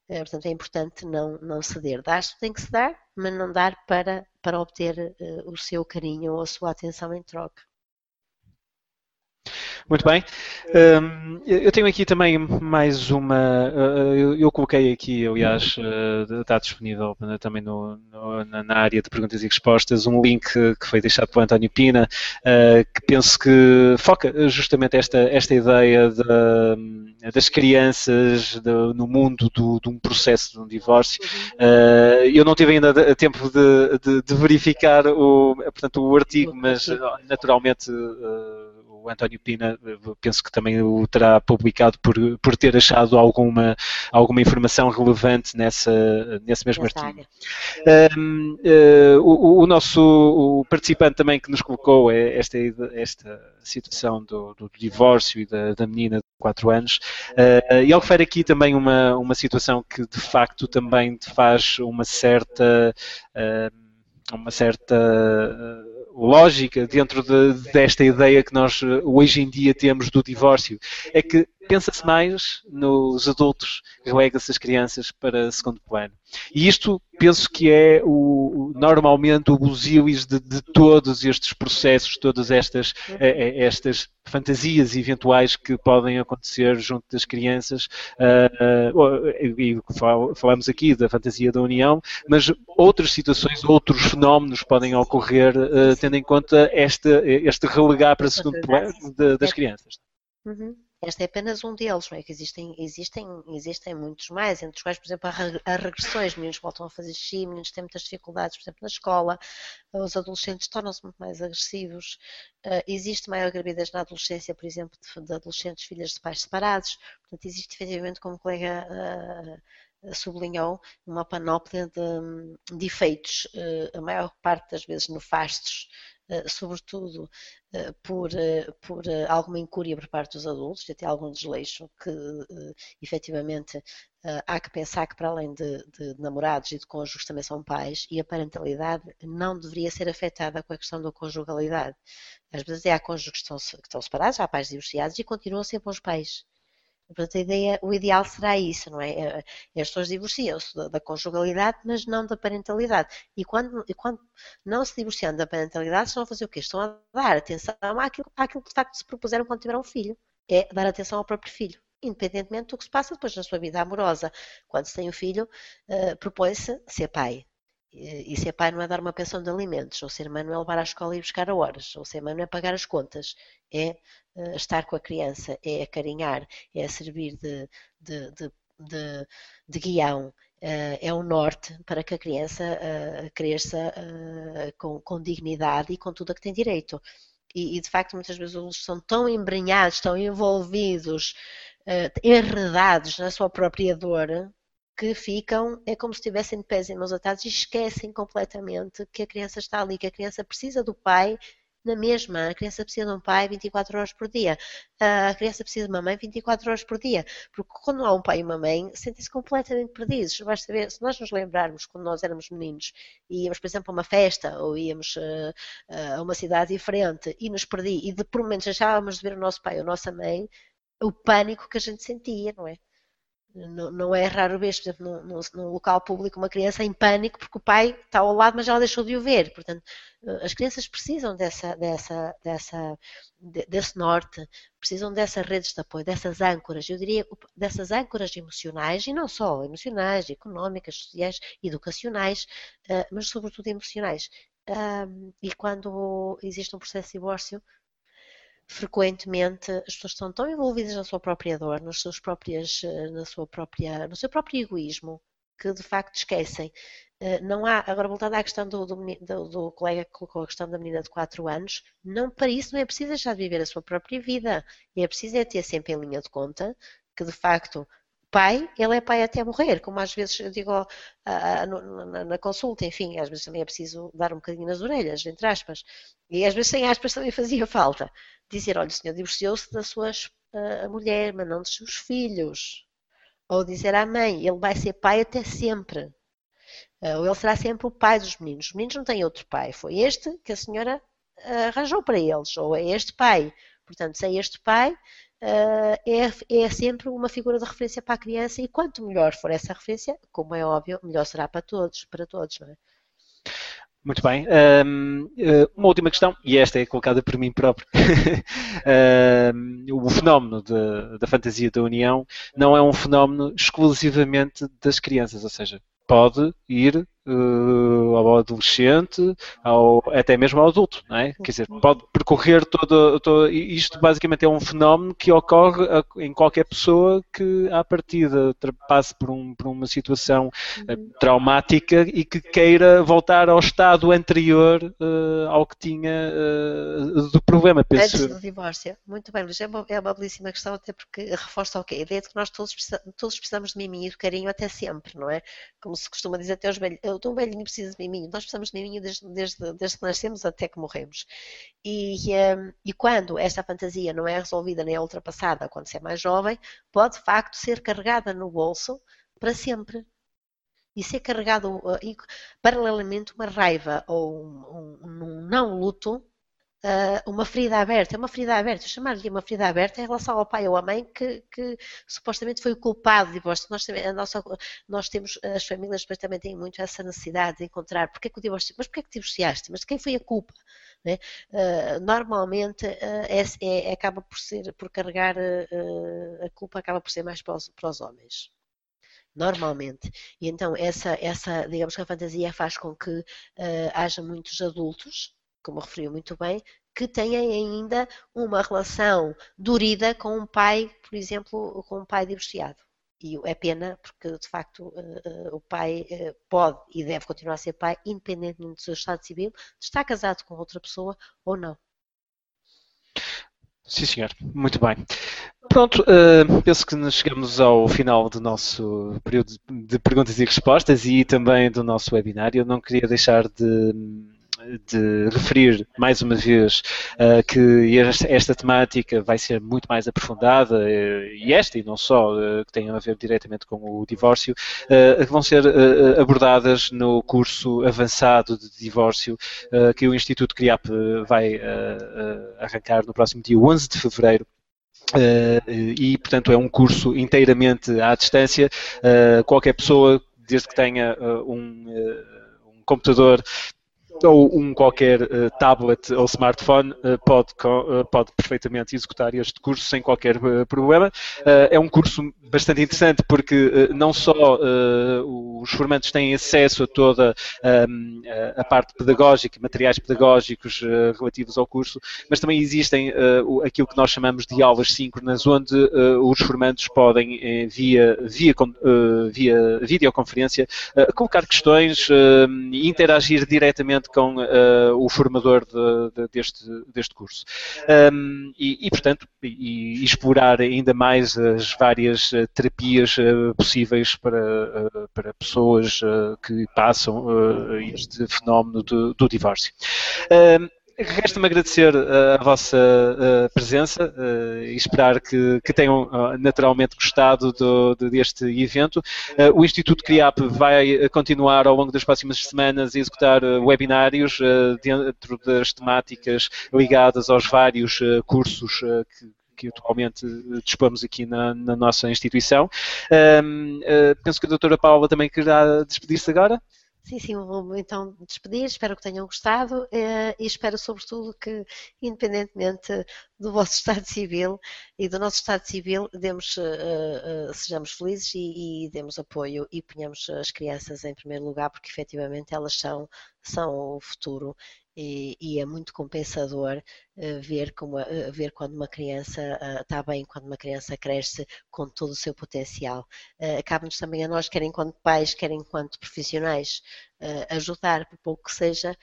Uh, portanto, é importante não, não ceder. Dar-se tem que se dar, mas não dar para, para obter uh, o seu carinho ou a sua atenção em troca. Muito bem. Um, eu tenho aqui também mais uma. Uh, eu, coloquei aqui, aliás, uh, está disponível também no, no, na área de perguntas e respostas, um link que foi deixado pelo António Pina, uh, que penso que foca justamente esta, esta ideia de, das crianças de, no mundo do, de um processo de um divórcio. eu não tive ainda tempo de, de, de verificar o, portanto, o artigo, mas naturalmente o António Pina, penso que também o terá publicado por, por ter achado alguma, alguma informação relevante nessa, nesse mesmo Nessa artigo. Um, uh, o, o, nosso o participante também que nos colocou é esta, esta situação do, do divórcio e da, da menina de 4 anos, uh, ele refere aqui também uma, uma situação que de facto também faz uma certa. Uh, uma certa lógica dentro de, desta ideia que nós eh, hoje em dia temos do divórcio. É que pensa-se mais nos adultos, relega-se as crianças para segundo plano. E isto penso que é o, normalmente o busilis de, de todos estes processos, todas estas, eh, eh, estas fantasias eventuais que podem acontecer junto das crianças. Uh, e falamos aqui da fantasia da união, mas outras situações, outros fenómenos podem ocorrer tendo em conta este, este relegar para segundo plano das crianças. Uhum. Este é apenas um deles, não é? Que existem, existem, existem muitos mais, entre os quais, por exemplo, há regressões, meninos voltam a fazer xixi, meninos têm muitas dificuldades, por exemplo, na escola, os adolescentes tornam-se muito mais agressivos, uh, existe maior gravidez na adolescência, por exemplo, de, adolescentes filhas de pais separados, portanto, existe efetivamente, como o colega uh, sublinhou, uma panóplia de, de efeitos, a maior parte das vezes nefastos, eh, sobretudo eh, por, eh, por alguma incúria por parte dos adultos, até algum desleixo que efetivamente há que pensar que para além de, de, namorados e de cônjuges também são pais e a parentalidade não deveria ser afetada com a questão da conjugalidade. Às vezes há cônjuges que estão, que estão separados, há pais divorciados e continuam sempre os pais. Portanto, a ideia, o ideal será isso, não é? é, é as pessoas divorciam-se da, da, conjugalidade, mas não da parentalidade. E quando, e quando não se divorciando da parentalidade, estão a fazer o quê? Estão a dar atenção àquilo, àquilo que de facto se propuseram quando tiveram um filho. É dar atenção ao próprio filho independentemente do que se passa depois na sua vida amorosa. Quando se tem um filho, uh, propõe-se ser pai. E ser pai não é dar uma pensão de alimentos, ou ser mãe não é levar à escola e buscar a horas, ou ser mãe não é pagar as contas, é uh, estar com a criança, é acarinhar, é servir de, de, de, de, de guião, uh, é um norte para que a criança cresça com, com dignidade e com tudo a que tem direito. E, e, de facto muitas vezes eles são tão embrenhados, tão envolvidos, enredados na sua própria dor, que ficam, é como se estivessem de pés mãos atados e esquecem completamente que a criança está ali, que a criança precisa do pai na mesma. A criança precisa de um pai 24 horas por dia. A criança precisa de uma mãe 24 horas por dia. Porque quando há um pai e uma mãe, sentem-se completamente perdidos. Basta ver, se nós nos lembrarmos quando nós éramos meninos e íamos, por exemplo, a uma festa ou íamos uh, uh, a uma cidade diferente e nos perdi e de por menos deixávamos de ver o nosso pai ou a nossa mãe, o pânico que a gente sentia, não é? Não, não, é raro ver, por exemplo, num, local público, uma criança em pânico porque o pai está ao lado, mas ela deixou de o ver. Portanto, eh, as crianças precisam dessa, dessa, dessa, desse norte, precisam dessas redes de apoio, dessas âncoras, eu diria dessas âncoras emocionais, e não só emocionais, económicas, sociais, educacionais, eh, mas sobretudo emocionais. E quando existe um processo de divórcio, frequentemente as pessoas estão tão envolvidas na sua própria dor, nas suas próprias, eh, na sua própria, no seu próprio egoísmo, que de facto esquecem. Eh, não há, agora voltando à questão do, do, do, colega que colocou a questão da menina de 4 anos, não, para isso não é preciso deixar de viver a sua própria vida. É preciso é ter sempre em linha de conta que de facto pai, ele é pai até morrer, como às vezes eu digo uh, na, na, consulta, enfim, às vezes também é preciso dar um bocadinho nas orelhas, entre aspas, e às vezes sem aspas também fazia falta dizer, olha, o senhor divorciou-se da sua uh, mulher, mas não dos seus filhos. Ou dizer à mãe, ele vai ser pai até sempre. Uh, ou ele será sempre o pai dos meninos. Os meninos não têm outro pai. Foi este que a senhora arranjou para eles. Ou é este pai. Portanto, se é este pai, é, é sempre uma figura de referência para a criança. E quanto melhor for essa referência, como é óbvio, melhor será para todos, para todos, não é? Muito bem. Eh, uma última questão, e esta é colocada por mim próprio. o fenómeno de, da fantasia da união não é um fenómeno exclusivamente das crianças, ou seja, pode ir uh, ao adolescente, ao, até mesmo ao adulto, não é? Quer dizer, pode percorrer todo, todo, isto basicamente é um fenómeno que ocorre em qualquer pessoa que à partida passe por, um, por uma situação uh, traumática e que queira voltar ao estado anterior uh, ao que tinha do problema. Penso. Antes do divórcio. Muito bem, Luís, é uma, é uma belíssima questão, até porque reforça o quê? A ideia de que nós todos, todos precisamos de mimimi e de carinho até sempre, não é? Como se costuma dizer até os velhos o velhinho precisa de miminho, nós precisamos de miminho desde, desde, desde que nascemos até que morremos. E, um, e quando esta fantasia não é resolvida nem é ultrapassada quando se é mais jovem, pode de facto ser carregada no bolso para sempre. E ser carregado, uh, paralelamente, uma raiva ou um, um, um não luto uh, uma ferida aberta, é uma ferida aberta, chamar-lhe uma ferida aberta em relação ao pai ou à mãe que, que supostamente foi o culpado de divórcio. Nós, a nossa, nós temos, as famílias depois também têm muito essa necessidade de encontrar porque é que o divórcio, mas porque é que divorciaste, mas de quem foi a culpa? Né? Uh, normalmente uh, é, é, acaba por ser, por carregar a culpa acaba por ser mais para os, para os homens normalmente. E então essa, essa, digamos que a fantasia faz com que uh, haja muitos adultos, como referiu muito bem, que têm ainda uma relação dorida com um pai, por exemplo, com um pai divorciado. E é pena, porque de facto uh, uh, o pai pode e deve continuar a ser pai, independentemente do seu estado civil, de estar casado com outra pessoa ou não. Sim, senhor. Muito bem. Pronto, uh, penso que chegamos ao final do nosso período de perguntas e respostas e também do nosso webinário. Eu não queria deixar de de referir mais uma vez uh, que esta, esta, temática vai ser muito mais aprofundada, uh, e esta e não só, uh, que tem a ver diretamente com o divórcio, vão ser abordadas no curso avançado de divórcio que o Instituto CRIAP vai arrancar no próximo dia 11 de fevereiro. E, portanto, é um curso inteiramente à distância. Qualquer pessoa, desde que tenha um, um, computador ou um qualquer uh, tablet ou smartphone uh, pode, uh, pode perfeitamente executar este curso sem qualquer problema. é um curso bastante interessante porque não só os formandos têm acesso a toda um, a parte pedagógica, materiais pedagógicos relativos ao curso, mas também existem aquilo que nós chamamos de aulas síncronas, onde os formandos podem, via, via, via videoconferência, colocar questões e interagir diretamente com uh, o formador de, de, deste, deste curso. Um, e, e, portanto, e, e, explorar ainda mais as várias uh, terapias uh, possíveis para, para pessoas que passam este fenómeno do, do divórcio. Um, Resta-me agradecer uh, a vossa uh, presença uh, e esperar que, que tenham naturalmente gostado do, deste evento. o Instituto CRIAP vai continuar ao longo das próximas semanas a executar webinários dentro das temáticas ligadas aos vários cursos que, que atualmente dispomos aqui na, na nossa instituição. penso que a doutora Paula também quererá despedir-se agora. Sim, sim, vou então despedir, espero que tenham gostado eh, e espero sobretudo que, independentemente do vosso estado civil e do nosso estado civil, demos, eh, eh, sejamos felizes e, e demos apoio e ponhamos as crianças em primeiro lugar, porque efetivamente elas são, são o futuro e, e, é muito compensador uh, ver, como, uh, ver quando uma criança uh, está bem, quando uma criança cresce com todo o seu potencial. Uh, Cabe-nos também a nós, quer enquanto pais, quer enquanto profissionais, ajudar, por pouco que seja,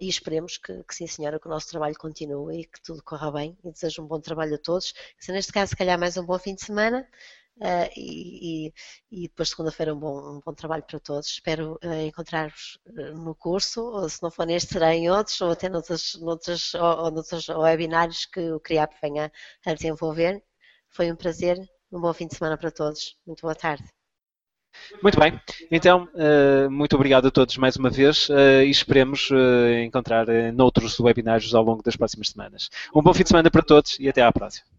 e esperemos que, que, sim senhora, que o nosso trabalho continue e que tudo corra bem e desejo um bom trabalho a todos. Se neste caso, se calhar mais um bom fim de semana Uh, e, e, depois segunda-feira um bom, um bom trabalho para todos. Espero uh, encontrar-vos no curso, ou se não for neste, será em outros, ou até noutros, noutros, ou, ou noutros webinários que o CRIAP venha a desenvolver. Foi um prazer, um bom fim de semana para todos. Muito boa tarde. Muito bem, então, muito obrigado a todos mais uma vez e esperemos encontrar noutros webinários ao longo das próximas semanas. Um bom fim de semana para todos e até à próxima.